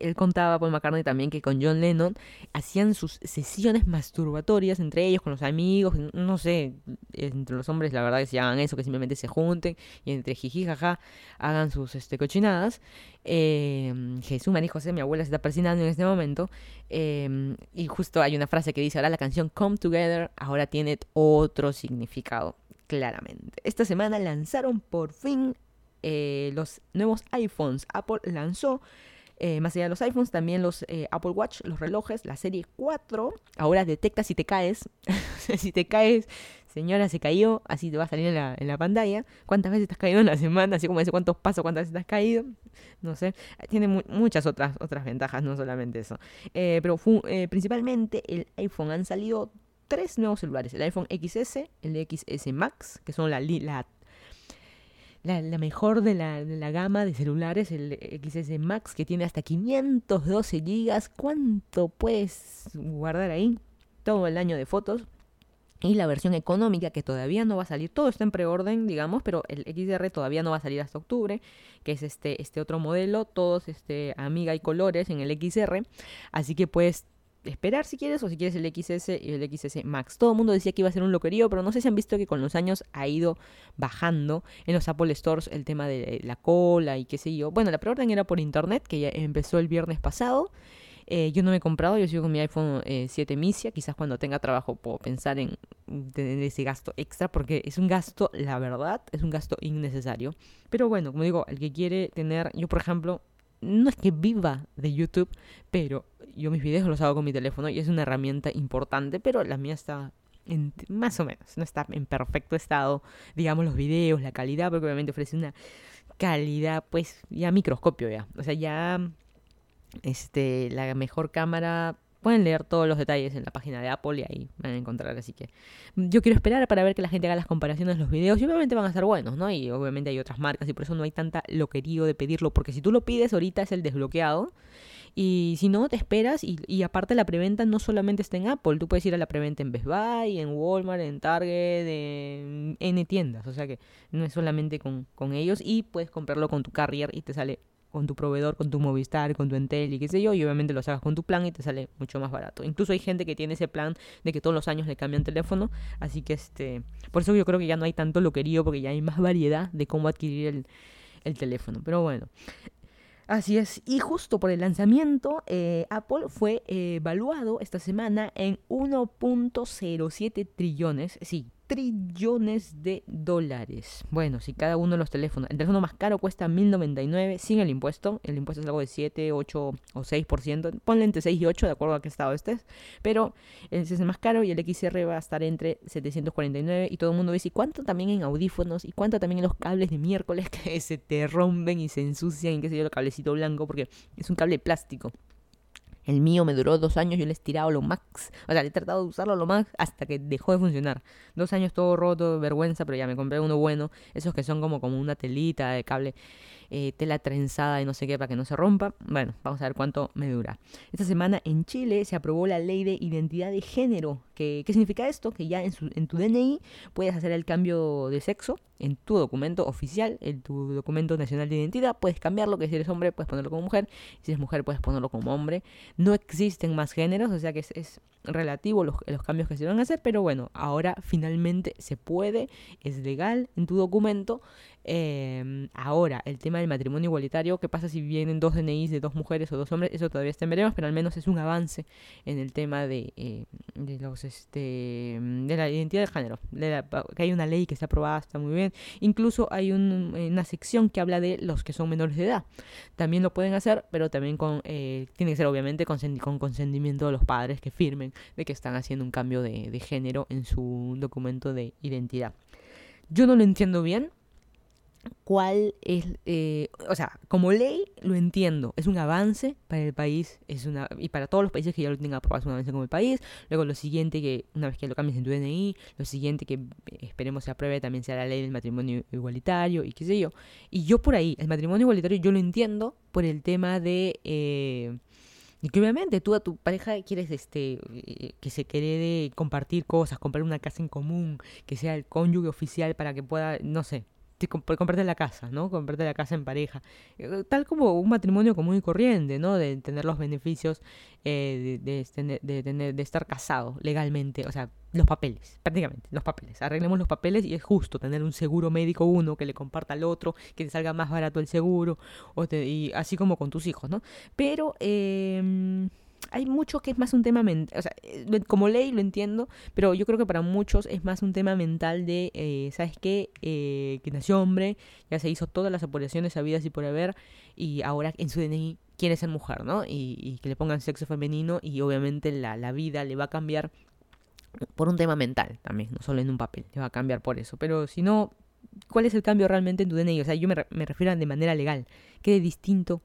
él contaba, Paul McCartney también, que con John Lennon hacían sus sesiones masturbatorias entre ellos, con los amigos, no sé, entre los hombres la verdad que se hagan eso, que simplemente se junten y entre jiji jaja hagan sus este, cochinadas. Eh, Jesús, María José, mi abuela se está persinando en este momento. Em, y justo hay una frase que dice, ahora la canción Come Together ahora tiene otro significado, claramente. Esta semana lanzaron por fin eh, los nuevos iPhones. Apple lanzó eh, más allá de los iPhones, también los eh, Apple Watch, los relojes, la serie 4. Ahora detecta si te caes. <laughs> si te caes, señora, se cayó, así te va a salir en la, pantalla. ¿Cuántas veces te has caído en la semana? Así como dice cuántos pasos, cuántas veces te has caído. No sé. Tiene muchas otras, otras ventajas, no solamente eso. Pero principalmente el iPhone han salido tres nuevos celulares. El iPhone XS, el XS Max, que son la, la la, mejor de la, de la, gama de celulares, el XS Max, que tiene hasta 512 GB. ¿Cuánto puedes guardar ahí? Todo el año de fotos. Y la versión económica, que todavía no va a salir, todo está en preorden, digamos, pero el XR todavía no va a salir hasta octubre, que es este, este otro modelo, todos este, amiga y colores en el XR. Así que puedes esperar si quieres o si quieres el XS y el XS Max. Todo el mundo decía que iba a ser un loquerío, pero no sé si han visto que con los años ha ido bajando en los Apple Stores el tema de la cola y qué sé yo. Bueno, la preorden era por internet, que ya empezó el viernes pasado. Eh, yo no me he comprado, yo sigo con mi iPhone 7 eh, Misia. Quizás cuando tenga trabajo puedo pensar en tener ese gasto extra, porque es un gasto, la verdad, es un gasto innecesario. Pero bueno, como digo, el que quiere tener, yo por ejemplo, no es que viva de YouTube, pero yo mis videos los hago con mi teléfono y es una herramienta importante, pero la mía está en, más o menos, no está en perfecto estado, digamos, los videos, la calidad, porque obviamente ofrece una calidad, pues, ya microscopio ya. O sea, ya este, la mejor cámara Pueden leer todos los detalles en la página de Apple y ahí van a encontrar. Así que yo quiero esperar para ver que la gente haga las comparaciones de los videos. Y obviamente van a ser buenos, ¿no? Y obviamente hay otras marcas y por eso no hay tanta loquerío de pedirlo. Porque si tú lo pides ahorita es el desbloqueado. Y si no, te esperas. Y, aparte la preventa no solamente está en Apple. Tú puedes ir a la preventa en Best Buy, en Walmart, en Target, en N tiendas. O sea que no es solamente con, con ellos. Y puedes comprarlo con tu carrier y te sale con tu proveedor, con tu Movistar, con tu Entel y qué sé yo, y obviamente lo sacas con tu plan y te sale mucho más barato. Incluso hay gente que tiene ese plan de que todos los años le cambian teléfono, así que este, por eso yo creo que ya no hay tanto loquerío porque ya hay más variedad de cómo adquirir el, el teléfono. Pero bueno, Así es, y justo por el lanzamiento, eh, Apple fue evaluado esta semana en 1.07 trillones, sí, trillones de dólares. Bueno, si cada uno de los teléfonos, el teléfono más caro cuesta 1099 sin el impuesto, el impuesto es algo de 7, 8 o 6%, ponle entre 6 y 8 de acuerdo a qué estado estés, pero ese es el más caro y el XR va a estar entre 749 y todo el mundo dice, ¿y cuánto también en audífonos? ¿Y cuánto también en los cables de miércoles que <laughs> se te rompen y se ensucian y qué sé yo, el cablecito blanco porque es un cable plástico? El mío me duró dos años, yo le he estirado lo max. O sea, he tratado de usarlo lo más hasta que dejó de funcionar. Dos años todo roto, vergüenza, pero ya me compré uno bueno. Esos que son como, como una telita de cable, eh, tela trenzada y no sé qué para que no se rompa. Bueno, vamos a ver cuánto me dura. Esta semana en Chile se aprobó la ley de identidad de género. ¿Qué, significa esto? Que ya en tu DNI puedes hacer el cambio de sexo en tu documento oficial, en tu documento nacional de identidad, puedes cambiarlo, que si eres hombre puedes ponerlo como mujer, si eres mujer puedes ponerlo como hombre. No existen más géneros, o sea que es, relativo los, los, cambios que se van a hacer, pero bueno, ahora finalmente se puede, es legal en tu documento. Em, ahora, el tema del matrimonio igualitario, ¿qué pasa si vienen dos DNIs de dos mujeres o dos hombres? Eso todavía está en veremos, pero al menos es un avance en el tema de, eh, de los este, de la identidad de género. que hay una ley que está aprobada, está muy bien. Incluso hay una sección que habla de los que son menores de edad. También lo pueden hacer, pero también con, eh, tiene que ser obviamente con, con, consentimiento de los padres que firmen de que están haciendo un cambio de, de género en su documento de identidad. Yo no lo entiendo bien, cuál es, eh, o sea, como ley lo entiendo, es un avance para el país, es una y para todos los países que ya lo tengan aprobado es un avance como el país. Luego lo siguiente que una vez que lo cambies en tu DNI, lo siguiente que esperemos se apruebe también sea la ley del matrimonio igualitario y qué sé yo. Y yo por ahí, el matrimonio igualitario yo lo entiendo por el tema de eh, y que obviamente tú a tu pareja quieres este eh, que se quede compartir cosas, comprar una casa en común, que sea el cónyuge oficial para que pueda, no sé, comprarte la casa, ¿no? Comprarte la casa en pareja. Eh, tal como un matrimonio común y corriente, ¿no? De tener los beneficios eh, de, de, tener, de estar casado legalmente. O sea, los papeles, prácticamente, los papeles. Arreglemos los papeles y es justo tener un seguro médico uno que le comparta al otro, que te salga más barato el seguro, o y así como con tus hijos, ¿no? Pero... Eh, hay mucho que es más un tema mental, o sea, eh, como ley lo entiendo, pero yo creo que para muchos es más un tema mental de, eh, ¿sabes qué? Eh, que nació hombre, ya se hizo todas las operaciones sabidas y por haber, y ahora en su DNI quiere ser mujer, ¿no? Y, que le pongan sexo femenino y obviamente la, la vida le va a cambiar por un tema mental también, no solo en un papel, le va a cambiar por eso, pero si no, ¿cuál es el cambio realmente en tu DNI? O sea, yo me, me refiero a de manera legal, ¿qué de distinto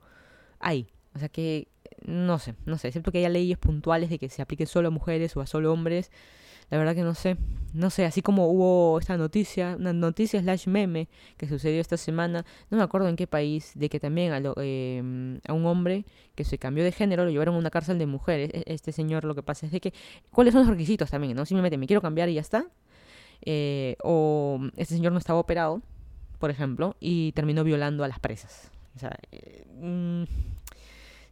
hay? O sea, que no sé, no sé, excepto que haya leyes puntuales de que se aplique solo a mujeres o a solo hombres. La verdad que no sé, no sé, así como hubo esta noticia, una noticia slash meme que sucedió esta semana, no me acuerdo en qué país, de que también a, lo, em, a un hombre que se cambió de género lo llevaron a una cárcel de mujeres. E, este señor lo que pasa es de que, ¿cuáles son los requisitos también? ¿no? Simplemente me quiero cambiar y ya está. Eh, o este señor no estaba operado, por ejemplo, y terminó violando a las presas. O sea, eh, mm,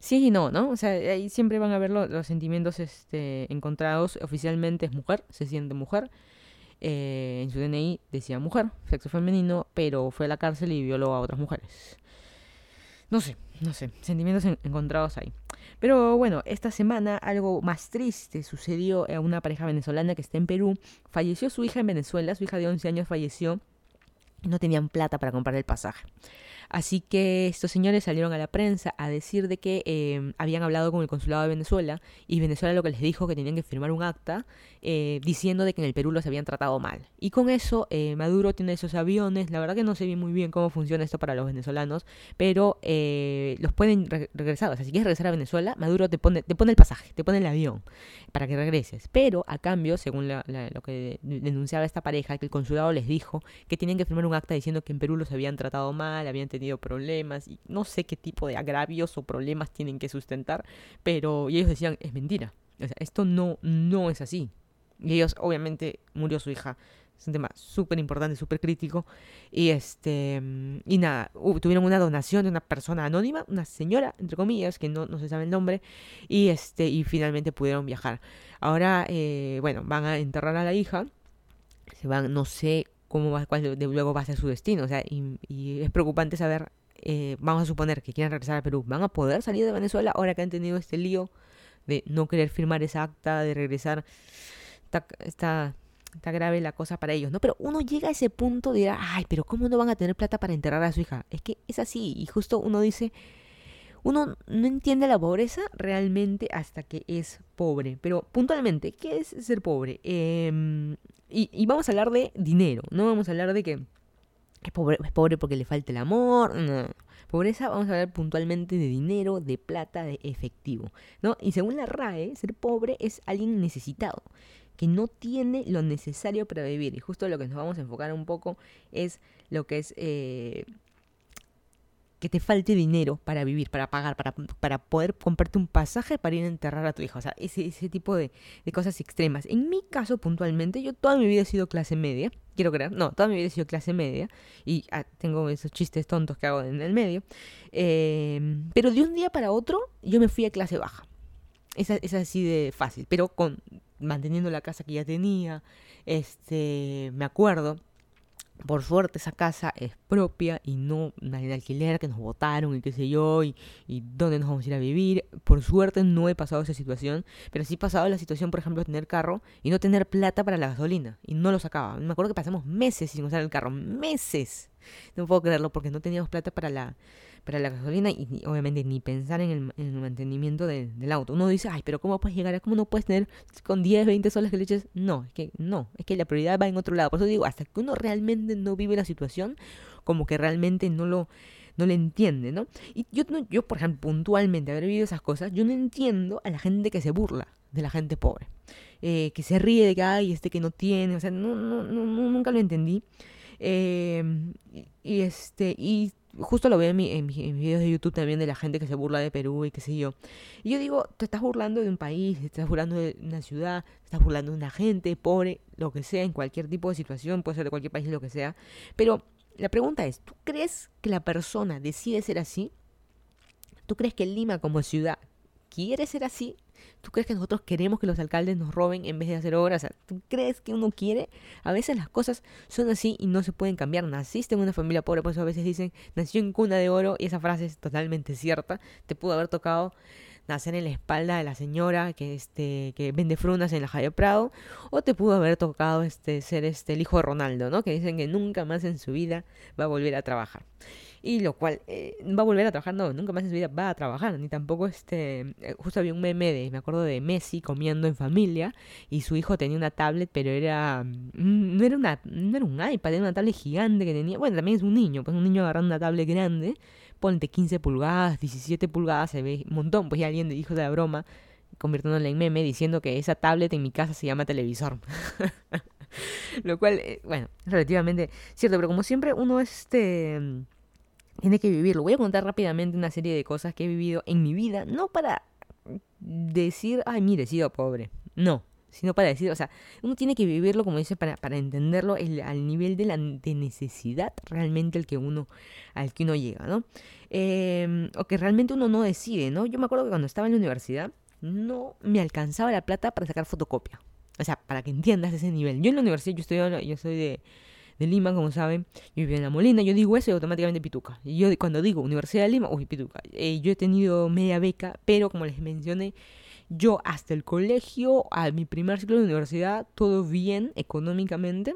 sí y no, ¿no? O sea, ahí siempre van a ver los sentimientos este, encontrados. Oficialmente es mujer, se siente mujer. Eh, en su DNI decía mujer, sexo femenino, pero fue a la cárcel y violó a otras mujeres. No sé, no sé, sentimientos encontrados ahí. Pero bueno, esta semana algo más triste sucedió a una pareja venezolana que está en Perú. Falleció su hija en Venezuela, su hija de 11 años falleció. No tenían plata para comprar el pasaje. Así que estos señores salieron a la prensa a decir de que eh, habían hablado con el consulado de Venezuela y Venezuela lo que les dijo que tenían que firmar un acta eh, diciendo de que en el Perú los habían tratado mal. Y con eso eh, Maduro tiene esos aviones, la verdad que no sé muy bien cómo funciona esto para los venezolanos, pero los pueden regresar. O sea, si quieres regresar a Venezuela, Maduro te pone, te pone el pasaje, te pone el avión para que regreses. Pero a cambio, según lo que denunciaba esta pareja, que el consulado les dijo que tienen que firmar un acta diciendo que en Perú los habían tratado mal, habían tenido problemas y no sé qué tipo de agravios o problemas tienen que sustentar, pero ellos decían, es mentira. O sea, esto no, no es así. Y ellos, obviamente, murió su hija. Es un tema súper importante, súper crítico. Y este y nada, tuvieron una donación de una persona anónima, una señora, entre comillas, que no, no se sabe el nombre. Y este, y finalmente pudieron viajar. Ahora, eh, bueno, van a enterrar a la hija. Se van, no sé cómo cuál luego va a ser su destino. O sea, y, es preocupante saber, eh, vamos a suponer que quieren regresar a Perú, ¿van a poder salir de Venezuela ahora que han tenido este lío de no querer firmar esa acta, de regresar? Está, está, está grave la cosa para ellos, ¿no? Pero uno llega a ese punto de dirá, ay, pero ¿cómo no van a tener plata para enterrar a su hija? Es que es así, y justo uno dice, uno no entiende la pobreza realmente hasta que es pobre. Pero puntualmente, ¿qué es ser pobre? Eh, y, vamos a hablar de dinero, no vamos a hablar de que es pobre, es pobre porque le falta el amor. Pobreza, vamos a hablar puntualmente de dinero, de plata, de efectivo, ¿no? Y según la RAE, ser pobre es alguien necesitado, que no tiene lo necesario para vivir. Y justo lo que nos vamos a enfocar un poco es lo que es eh, que te falte dinero para vivir, para pagar, para, para poder comprarte un pasaje para ir a enterrar a tu hijo. O sea, ese, ese tipo de, de, cosas extremas. En mi caso, puntualmente, yo toda mi vida he sido clase media. Quiero creer, no, toda mi vida he sido clase media. Y ah, tengo esos chistes tontos que hago en el medio. Em, pero de un día para otro, yo me fui a clase baja. Es, es así de fácil, pero con manteniendo la casa que ya tenía. Este, me acuerdo por suerte esa casa es propia y no en alquiler que nos votaron y qué sé yo y, y dónde nos vamos a ir a vivir. Por suerte no he pasado esa situación, pero sí he pasado la situación, por ejemplo, de tener carro y no tener plata para la gasolina y no lo sacaba. Me acuerdo que pasamos meses sin usar el carro, meses. No puedo creerlo porque no teníamos plata para la para la gasolina y, obviamente ni pensar en el, mantenimiento del auto. Uno dice, ay, pero ¿cómo puedes llegar? ¿Cómo no puedes tener con 10, 20 soles que le eches? No, es que no, es que la prioridad va en otro lado. Por eso digo, hasta que uno realmente no vive la situación, como que realmente no lo no le entiende, ¿no? Y yo, yo, por ejemplo, puntualmente haber vivido esas cosas, yo no entiendo a la gente que se burla de la gente pobre, eh, que se ríe de que hay este que no tiene, o sea, no, no, no, nunca lo entendí. Eh, y, este, y justo lo veo en, mi, en, mis videos de YouTube también de la gente que se burla de Perú y qué sé yo. Y yo digo, te estás burlando de un país, te estás burlando de una ciudad, te estás burlando de una gente pobre, lo que sea, en cualquier tipo de situación, puede ser de cualquier país, lo que sea. Pero la pregunta es, ¿tú crees que la persona decide ser así? ¿Tú crees que Lima como ciudad quiere ser así? ¿Tú crees que nosotros queremos que los alcaldes nos roben en vez de hacer obras? ¿Tú crees que uno quiere? A veces las cosas son así y no se pueden cambiar. Naciste en una familia pobre, por eso a veces dicen, nació en cuna de oro y esa frase es totalmente cierta. Te pudo haber tocado nacer en la espalda de la señora que este que vende frunas en la Jaya Prado o te pudo haber tocado este ser este el hijo de Ronaldo, ¿no? Que dicen que nunca más en su vida va a volver a trabajar y lo cual eh, va a volver a trabajar, no, nunca más en su vida va a trabajar, ni tampoco este, eh, justo había un meme de, me acuerdo de Messi comiendo en familia y su hijo tenía una tablet, pero era, mm, no era una, no era un iPad, era una tablet gigante que tenía, bueno, también es un niño, pues un niño agarrando una tablet grande, ponte 15 pulgadas, 17 pulgadas, se ve un montón, pues ya alguien dijo de la broma, convirtiéndole en meme, diciendo que esa tablet en mi casa se llama televisor. <laughs> Lo cual, eh, bueno, relativamente cierto, pero como siempre uno este tiene que vivirlo. Voy a contar rápidamente una serie de cosas que he vivido en mi vida, no para decir, ay, mire, he sido pobre. No, sino para decir, o sea, uno tiene que vivirlo, como dice, para, para entenderlo al nivel de la de necesidad realmente al que uno, al que uno llega, ¿no? Em, o que realmente uno no decide, ¿no? Yo me acuerdo que cuando estaba en la universidad no me alcanzaba la plata para sacar fotocopia. O sea, para que entiendas ese nivel. Yo en la universidad, yo estoy, yo soy de, de Lima, como saben, yo vivo en La Molina, yo digo eso y automáticamente Pituca. Y yo cuando digo Universidad de Lima, uy, Pituca. Eh, yo he tenido media beca, pero como les mencioné, yo hasta el colegio, a mi primer ciclo de universidad, todo bien económicamente.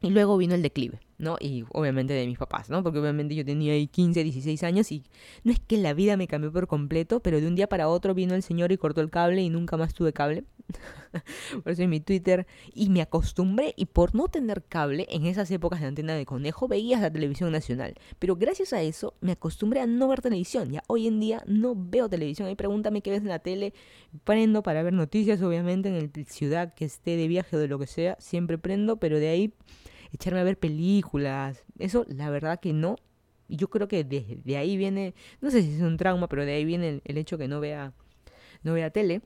Y luego vino el declive, ¿no? Y obviamente de mis papás, ¿no? Porque obviamente yo tenía ahí 15, 16 años y no es que la vida me cambió por completo, pero de un día para otro vino el señor y cortó el cable y nunca más tuve cable. <laughs> por eso en mi Twitter. Y me acostumbré y por no tener cable en esas épocas de antena de conejo veías la televisión nacional. Pero gracias a eso me acostumbré a no ver televisión. Ya hoy en día no veo televisión. Ahí pregúntame qué ves en la tele. Prendo para ver noticias, obviamente, en el ciudad que esté de viaje o de lo que sea. Siempre prendo, pero de ahí echarme a ver películas. Eso la verdad que no. Y yo creo que de ahí viene, no sé si es un trauma, pero de ahí viene el, el hecho que no vea, no vea tele.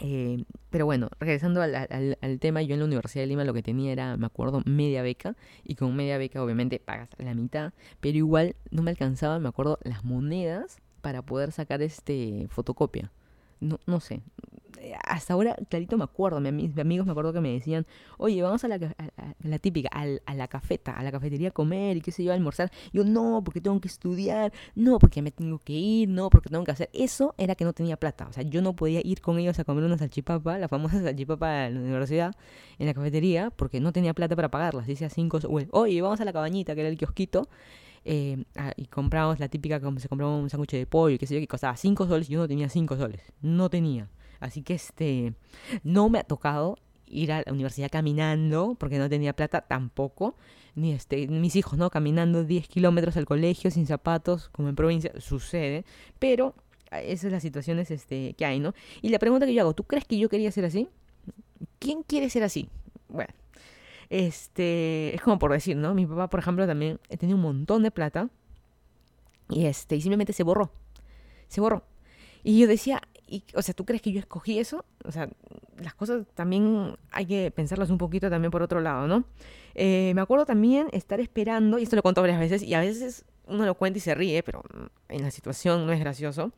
Eh, pero bueno, regresando al, al, tema, yo en la Universidad de Lima lo que tenía era, me acuerdo, media beca. Y con media beca obviamente pagas la mitad. Pero igual no me alcanzaban, me acuerdo, las monedas para poder sacar este fotocopia. No, no sé, hasta ahora clarito me acuerdo, mis amigos me acuerdo que me decían, oye, vamos a la, la típica, a, la cafeta, a la cafetería a comer y qué sé yo, a almorzar. Yo no, porque tengo que estudiar, no, porque me tengo que ir, no, porque tengo que hacer. Eso era que no tenía plata, o sea, yo no podía ir con ellos a comer una salchipapa, la famosa salchipapa de la universidad, en la cafetería, porque no tenía plata para pagarlas. Dice a cinco, oye, vamos a la cabañita, que era el kiosquito. Eh, ah, y compramos la típica como se compraba un sándwich de pollo, qué sé yo, que costaba 5 soles y yo no tenía 5 soles. No tenía. Así que este, no me ha tocado ir a la universidad caminando, porque no tenía plata tampoco, ni este, mis hijos, ¿no? Caminando 10 kilómetros al colegio sin zapatos, como en provincia, sucede, pero ah, esas son las situaciones este, que hay, ¿no? Y la pregunta que yo hago, ¿tú crees que yo quería ser así? ¿Quién quiere ser así? Bueno, este, es como por decir, ¿no? Mi papá, por ejemplo, también tenía un montón de plata y este, y simplemente se borró, se borró. Y yo decía, y, o sea, ¿tú crees que yo escogí eso? O sea, las cosas también hay que pensarlas un poquito también por otro lado, ¿no? Eh, me acuerdo también estar esperando, y esto lo contado varias veces, y a veces uno lo cuenta y se ríe, pero en la situación no es gracioso.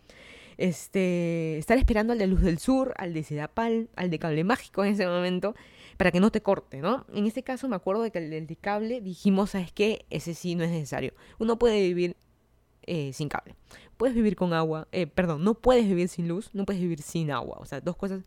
Este, estar esperando al de Luz del Sur, al de Sedapal, al de Cable Mágico en ese momento, para que no te corte, ¿no? En este caso me acuerdo de que el, de cable dijimos, ¿sabes qué? Ese sí no es necesario. Uno puede vivir eh, sin cable. Puedes vivir con agua, eh, perdón, no puedes vivir sin luz, no puedes vivir sin agua. O sea, dos cosas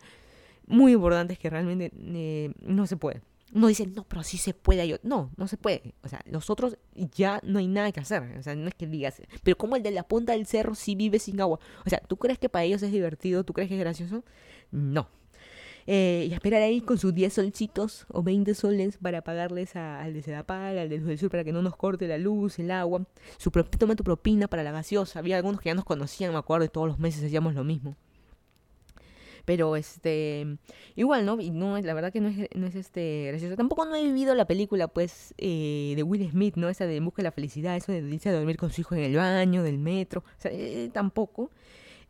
muy importantes que realmente eh, no se puede. Uno dice, no, pero sí se puede. Yo, no, no se puede. O sea, nosotros ya no hay nada que hacer. O sea, no es que digas, pero como el de la punta del cerro sí vive sin agua. O sea, ¿tú crees que para ellos es divertido? ¿Tú crees que es gracioso? No. Eh, y esperar ahí con sus 10 solcitos o 20 soles para pagarles al de Sedapal, al de Luz del Sur para que no nos corte la luz, el agua. Su toma tu propina para la gaseosa. Había algunos que ya nos conocían, me acuerdo, y todos los meses hacíamos lo mismo. Pero este, igual, ¿no? Y no, la verdad que no es, no es este gracioso. Tampoco no he vivido la película, pues, eh, de Will Smith, ¿no? Esa de Busca la Felicidad, eso de irse a dormir con su hijo en el baño, del metro. O sea, eh, tampoco.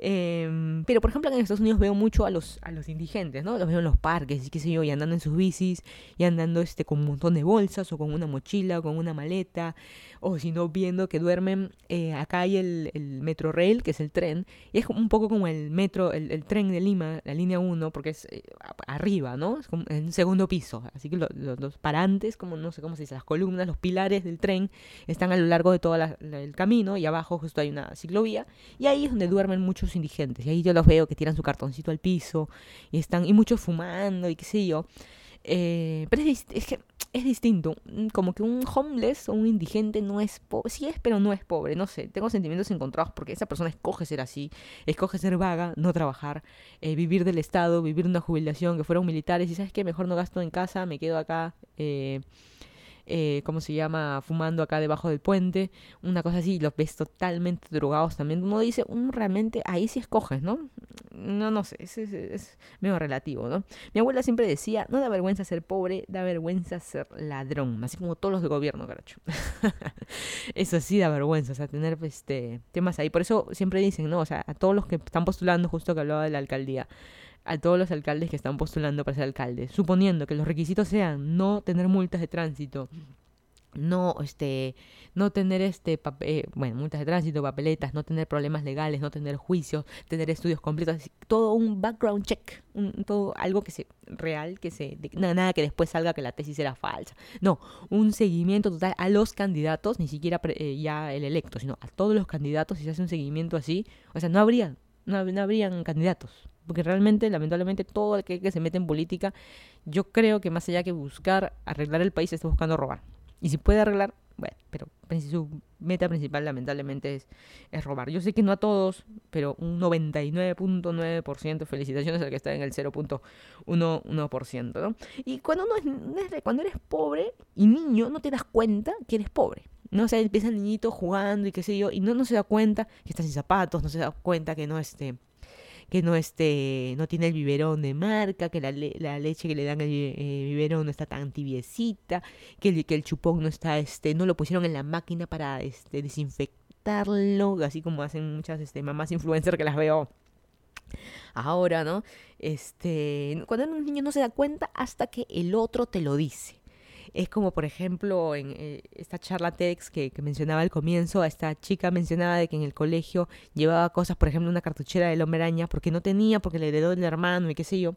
Em, pero, por ejemplo, en Estados Unidos veo mucho a los, a los indigentes, ¿no? Los veo en los parques y qué sé yo, y andando en sus bicis, y andando este, con un montón de bolsas, o con una mochila, o con una maleta, o si no, viendo que duermen. Eh, acá hay el, Metro Rail, que es el tren, y es un poco como el metro, el, tren de Lima, la línea 1, porque es eh, arriba, ¿no? Es como en un segundo piso. Así que los parantes, como no sé cómo se dice, las columnas, los pilares del tren, están a lo largo de todo el camino, y abajo justo hay una ciclovía, y ahí es donde duermen muchos indigentes. Y ahí yo los veo que tiran su cartoncito al piso y están, y muchos fumando y qué sé yo. Eh, pero es, es, que es distinto. Como que un homeless o un indigente no es pobre. Sí es, pero no es pobre. No sé. Tengo sentimientos encontrados porque esa persona escoge ser así. Escoge ser vaga, no trabajar, eh, vivir del Estado, vivir una jubilación, que fueron militares. Y sabes que mejor no gasto en casa, me quedo acá. Eh, eh, ¿cómo se llama? Fumando acá debajo del puente, una cosa así, los ves totalmente drogados también. Uno dice, uno realmente, ahí sí escoges, ¿no? No, no sé, es, es, medio relativo, ¿no? Mi abuela siempre decía, no da vergüenza ser pobre, da vergüenza ser ladrón, así como todos los de gobierno, caracho. <laughs> eso sí da vergüenza, o sea, tener este, temas ahí. Por eso siempre dicen, ¿no? O sea, a todos los que están postulando, justo que hablaba de la alcaldía, a todos los alcaldes que están postulando para ser alcaldes, suponiendo que los requisitos sean no tener multas de tránsito, no este no tener este eh, bueno multas de tránsito papeletas no tener problemas legales no tener juicios tener estudios completos todo un background check un, todo algo que se real que se nada, que después salga que la tesis era falsa. No un seguimiento total a los candidatos ni siquiera eh, ya el electo sino a todos los candidatos si se hace un seguimiento así o sea no habría no, no habrían candidatos porque realmente, lamentablemente, todo el que, se mete en política, yo creo que más allá que buscar arreglar el país, está buscando robar. Y si puede arreglar, bueno, pero su meta principal lamentablemente es, es robar. Yo sé que no a todos, pero un 99.9%, felicitaciones al que está en el 0.11%, ¿no? Y cuando, uno es, cuando eres pobre y niño, no te das cuenta que eres pobre. No o sea, empieza el niñito jugando y qué sé yo, y no, no se da cuenta que está sin zapatos, no se da cuenta que no este que no este no tiene el biberón de marca, que la, la leche que le dan al eh, biberón no está tan tibiecita, que el, que el chupón no está este no lo pusieron en la máquina para este desinfectarlo, así como hacen muchas este mamás influencers que las veo ahora, ¿no? Este, cuando un niño no se da cuenta hasta que el otro te lo dice. Es como, por ejemplo, en eh, esta charla TEDx que, mencionaba al comienzo, a esta chica mencionaba de que en el colegio llevaba cosas, por ejemplo, una cartuchera de hombre araña, porque no tenía, porque le heredó el hermano y qué sé yo.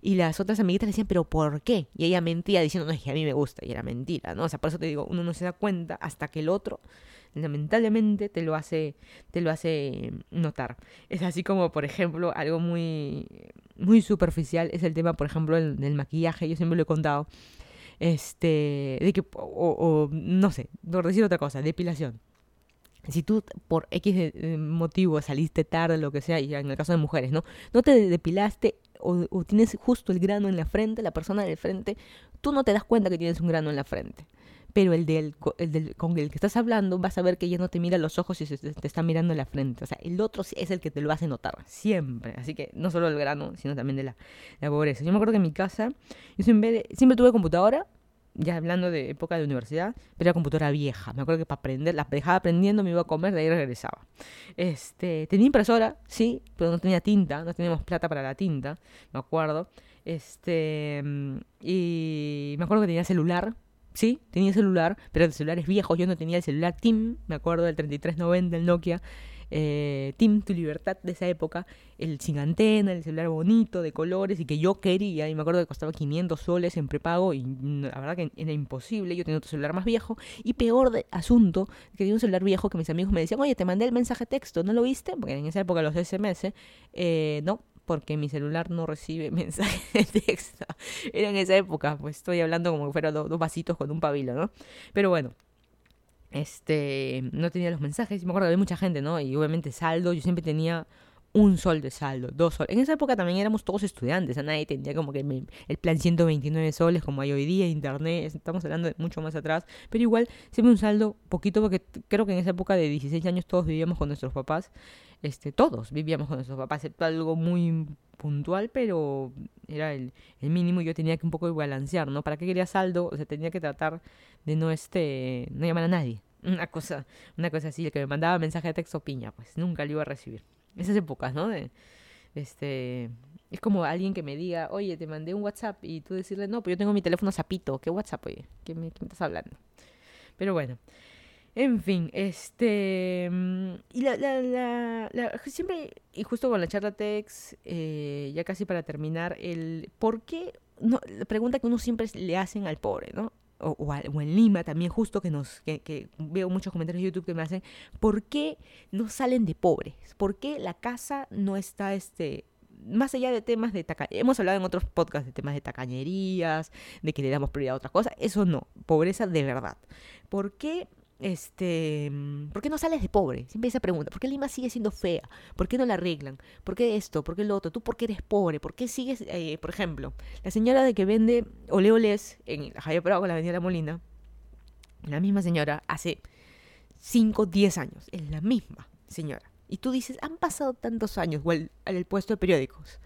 Y las otras amiguitas le decían, ¿pero por qué? Y ella mentía diciendo, no, es que a mí me gusta. Y era mentira, ¿no? O sea, por eso te digo, uno no se da cuenta hasta que el otro lamentablemente te lo hace te lo hace notar es así como por ejemplo algo muy muy superficial es el tema por ejemplo del maquillaje yo siempre lo he contado este, de que, o, no sé, por decir otra cosa, depilación. Si tú por X motivo saliste tarde, lo que sea, y en el caso de mujeres, ¿no? No te depilaste o, tienes justo el grano en la frente, la persona del frente, tú no te das cuenta que tienes un grano en la frente pero el del, el del, con el que estás hablando vas a ver que ella no te mira los ojos y se, te está mirando en la frente. O sea, el otro es el que te lo hace notar, siempre. Así que no solo el grano, sino también de la, la pobreza. Yo me acuerdo que en mi casa, yo siempre, siempre tuve computadora, ya hablando de época de universidad, pero era computadora vieja. Me acuerdo que para aprender, la dejaba aprendiendo, me iba a comer, de ahí regresaba. Este, tenía impresora, sí, pero no tenía tinta, no teníamos plata para la tinta, me acuerdo. Este, y me acuerdo que tenía celular, sí, tenía celular, pero de celulares viejos, yo no tenía el celular TIM, me acuerdo del 3390, el Nokia. eh, Team Tu Libertad de esa época, el sin antena, el celular bonito, de colores y que yo quería, y me acuerdo que costaba 500 soles en prepago y la verdad que era imposible, yo tenía otro celular más viejo. Y peor de asunto, que tenía un celular viejo que mis amigos me decían, oye, te mandé el mensaje texto, ¿no lo viste? Porque en esa época los SMS, eh, no, porque mi celular no recibe <laughs> mensaje de texto. Era en esa época, pues estoy hablando como que fuera dos vasitos con un pabilo, ¿no? Pero bueno, este, no tenía los mensajes. Y me acuerdo que había mucha gente, ¿no? Y obviamente saldo, yo siempre tenía un sol de saldo, dos soles. En esa época también éramos todos estudiantes, a nadie tenía como que el, plan 129 soles como hay hoy día, internet, estamos hablando de mucho más atrás, pero igual siempre un saldo poquito porque creo que en esa época de 16 años todos vivíamos con nuestros papás, este, todos vivíamos con nuestros papás, excepto algo muy puntual, pero era el, el mínimo y yo tenía que un poco balancear, ¿no? ¿Para qué quería saldo? O sea, tenía que tratar de no, este, no llamar a nadie. <laughs> Una cosa, una cosa así, el que me mandaba mensaje de texto piña, pues nunca lo iba a recibir. Esas épocas, ¿no? De, este, es como alguien que me diga, oye, te mandé un WhatsApp y tú decirle, no, pues yo tengo mi teléfono zapito. ¿Qué WhatsApp, oye? ¿Qué me, estás hablando? Pero bueno, en fin, este. Y la, la, la, siempre, y justo con la charla Tex, eh, ya casi para terminar, el por qué. No, la pregunta que uno siempre le hacen al pobre, ¿no? O, en Lima también justo que nos que, veo muchos comentarios de YouTube que me hacen ¿por qué no salen de pobres? ¿por qué la casa no está este más allá de temas de tacañería, hemos hablado en otros podcasts de temas de tacañerías, de que le damos prioridad a otras cosas, eso no, pobreza de verdad. ¿Por qué este, mm, ¿por qué no sales de pobre? Siempre esa pregunta. ¿Por qué Lima sigue siendo fea? ¿Por qué no la arreglan? ¿Por qué esto? ¿Por qué lo otro? ¿Tú por qué eres pobre? ¿Por qué sigues, eh, por ejemplo, la señora de que vende oleoles en Javier con la Avenida La Molina, la misma señora hace 5, 10 años, es la misma señora. Y tú dices, han pasado tantos años, o el puesto de periódicos.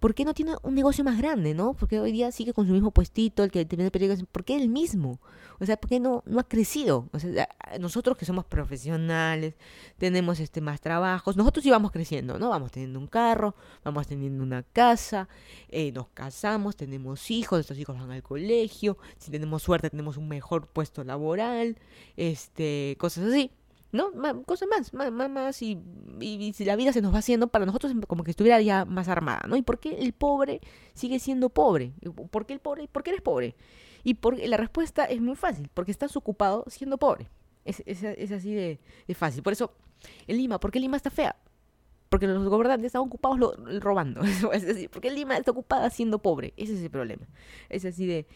¿Por qué no tiene un negocio más grande, no? Porque hoy día sigue con su mismo puestito, el que tiene periódicos, ¿por qué el mismo? O sea, ¿por qué no, no ha crecido? O sea, nosotros que somos profesionales, tenemos este más trabajos, nosotros sí vamos creciendo, ¿no? Vamos teniendo un carro, vamos teniendo una casa, eh, nos casamos, tenemos hijos, nuestros hijos van al colegio, si tenemos suerte tenemos un mejor puesto laboral, este, cosas así. ¿No? cosas más, más, más, y, y, si la vida se nos va haciendo, para nosotros como que estuviera ya más armada, ¿no? ¿Y por qué el pobre sigue siendo pobre? ¿Por qué el pobre? ¿Por qué eres pobre? Y porque la respuesta es muy fácil, porque estás ocupado siendo pobre. Es, es, es así de, de, fácil. Por eso, en Lima, ¿por qué Lima está fea? Porque los gobernantes están ocupados robando. <laughs> es decir, porque Lima está ocupada siendo pobre. Ese es el problema. Es así de,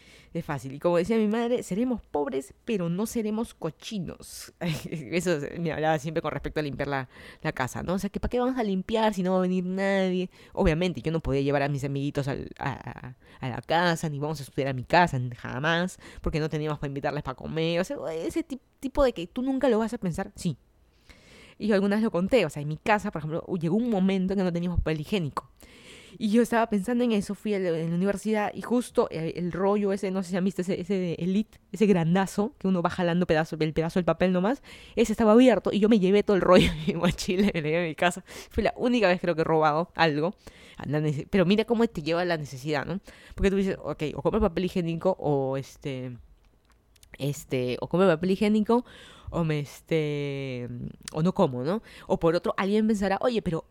fácil. Y como decía mi madre, seremos pobres, pero no seremos cochinos. <laughs> Eso me hablaba siempre con respecto a limpiar la, casa, ¿no? O sea, que ¿para qué vamos a limpiar si no va a venir nadie? Obviamente, yo no podía llevar a mis amiguitos a, a, la casa, ni vamos a estudiar a mi casa, jamás, porque no teníamos para invitarles para comer. O sea, ese tipo de que tú nunca lo vas a pensar, sí, y yo alguna vez lo conté, o sea, en mi casa, por ejemplo, llegó un momento en que no teníamos papel higiénico. Y yo estaba pensando en eso, fui a la, la universidad y justo el, el, rollo ese, no sé si han visto ese, ese elite, ese grandazo, que uno va jalando pedazo, el pedazo del papel nomás, ese estaba abierto y yo me llevé todo el rollo en mi mochila, me llevé a mi casa. Fue la única vez creo que he robado algo. Pero mira cómo te lleva la necesidad, ¿no? Porque tú dices, ok, o compro papel higiénico o este, este, o compro papel higiénico o me este o no como, ¿no? O por otro, alguien pensará, oye, pero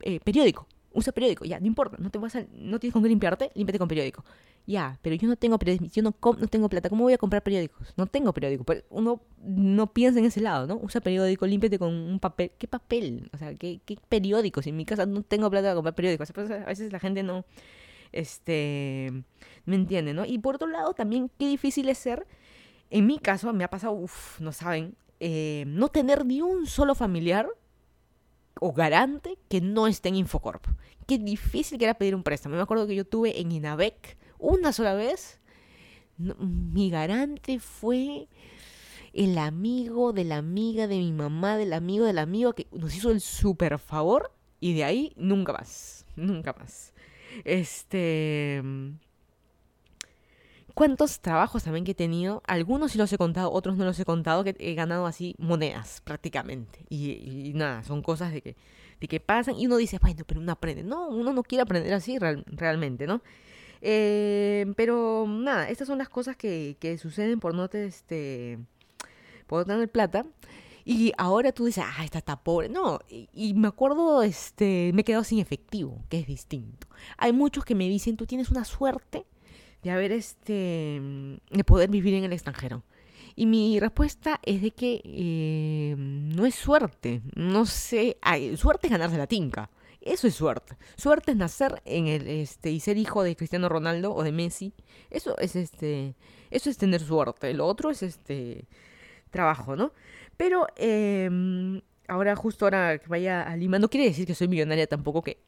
eh, periódico, usa periódico, ya, no importa, no te vas a, no tienes con qué limpiarte, límpiate con periódico. Ya, pero yo no tengo periódico, yo no, no tengo plata, ¿cómo voy a comprar periódicos? No tengo periódico, pero uno no piensa en ese lado, ¿no? Usa periódico, límpiate con un papel, ¿qué papel? O sea, ¿qué, qué periódicos? En mi casa no tengo plata para comprar periódicos, a veces la gente no, este, me entiende, ¿no? Y por otro lado, también qué difícil es ser, en mi caso, me ha pasado, uff, no saben, eh, no tener ni un solo familiar o garante que no esté en Infocorp. Qué difícil que era pedir un préstamo. Me acuerdo que yo tuve en Inavec una sola vez. mi garante fue el amigo de la amiga de mi mamá, del amigo del amigo que nos hizo el super favor y de ahí nunca más, nunca más. Este cuántos trabajos también que he tenido, algunos sí los he contado, otros no los he contado, que he ganado así monedas prácticamente. Y, nada, son cosas de que, de que pasan y uno dice, bueno, pero uno aprende. No, uno no quiere aprender así realmente, ¿no? Eh, pero nada, estas son las cosas que, que suceden por no, te, este, por tener plata. Y ahora tú dices, ah, esta está pobre. No, y, y, me acuerdo, este, me he quedado sin efectivo, que es distinto. Hay muchos que me dicen, tú tienes una suerte de haber, este, de poder vivir en el extranjero. Y mi respuesta es de que eh, no es suerte. No sé, suerte es ganarse la tinca. Eso es suerte. Suerte es nacer en el este y ser hijo de Cristiano Ronaldo o de Messi. Eso es este eso es tener suerte. Lo otro es este trabajo, ¿no? Pero eh, ahora justo ahora que vaya a Lima no quiere decir que soy millonaria tampoco que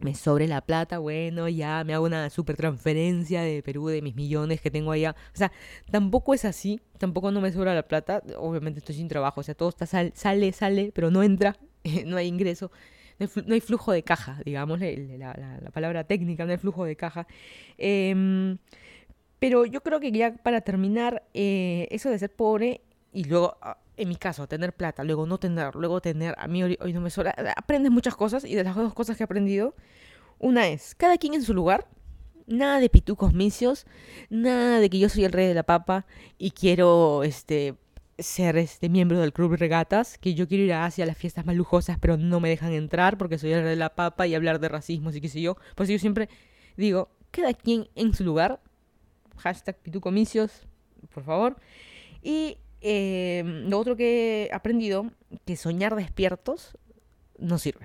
me sobre la plata, bueno, ya me hago una super transferencia de Perú de mis millones que tengo allá. O sea, tampoco es así, tampoco no me sobra la plata, obviamente estoy sin trabajo, o sea, todo está sal, sale, sale, pero no entra, <laughs> no hay ingreso, no hay, flujo de caja, digamos, la, la, la, palabra técnica, no hay flujo de caja. Eh, pero yo creo que ya para terminar, eh, eso de ser pobre y luego ah, en mi caso, tener plata, luego no tener, luego tener, a mí hoy, no me sobra, aprendes muchas cosas y de las dos cosas que he aprendido, una es, cada quien en su lugar, nada de pitucos misios, nada de que yo soy el rey de la papa y quiero, este, ser este miembro del club regatas, que yo quiero ir a Asia a las fiestas más lujosas, pero no me dejan entrar porque soy el rey de la papa y hablar de racismo, y qué sé yo. Por eso yo siempre digo, cada quien en su lugar, hashtag pitucomicios, por favor. Y eh, lo otro que he aprendido, que soñar despiertos no sirve.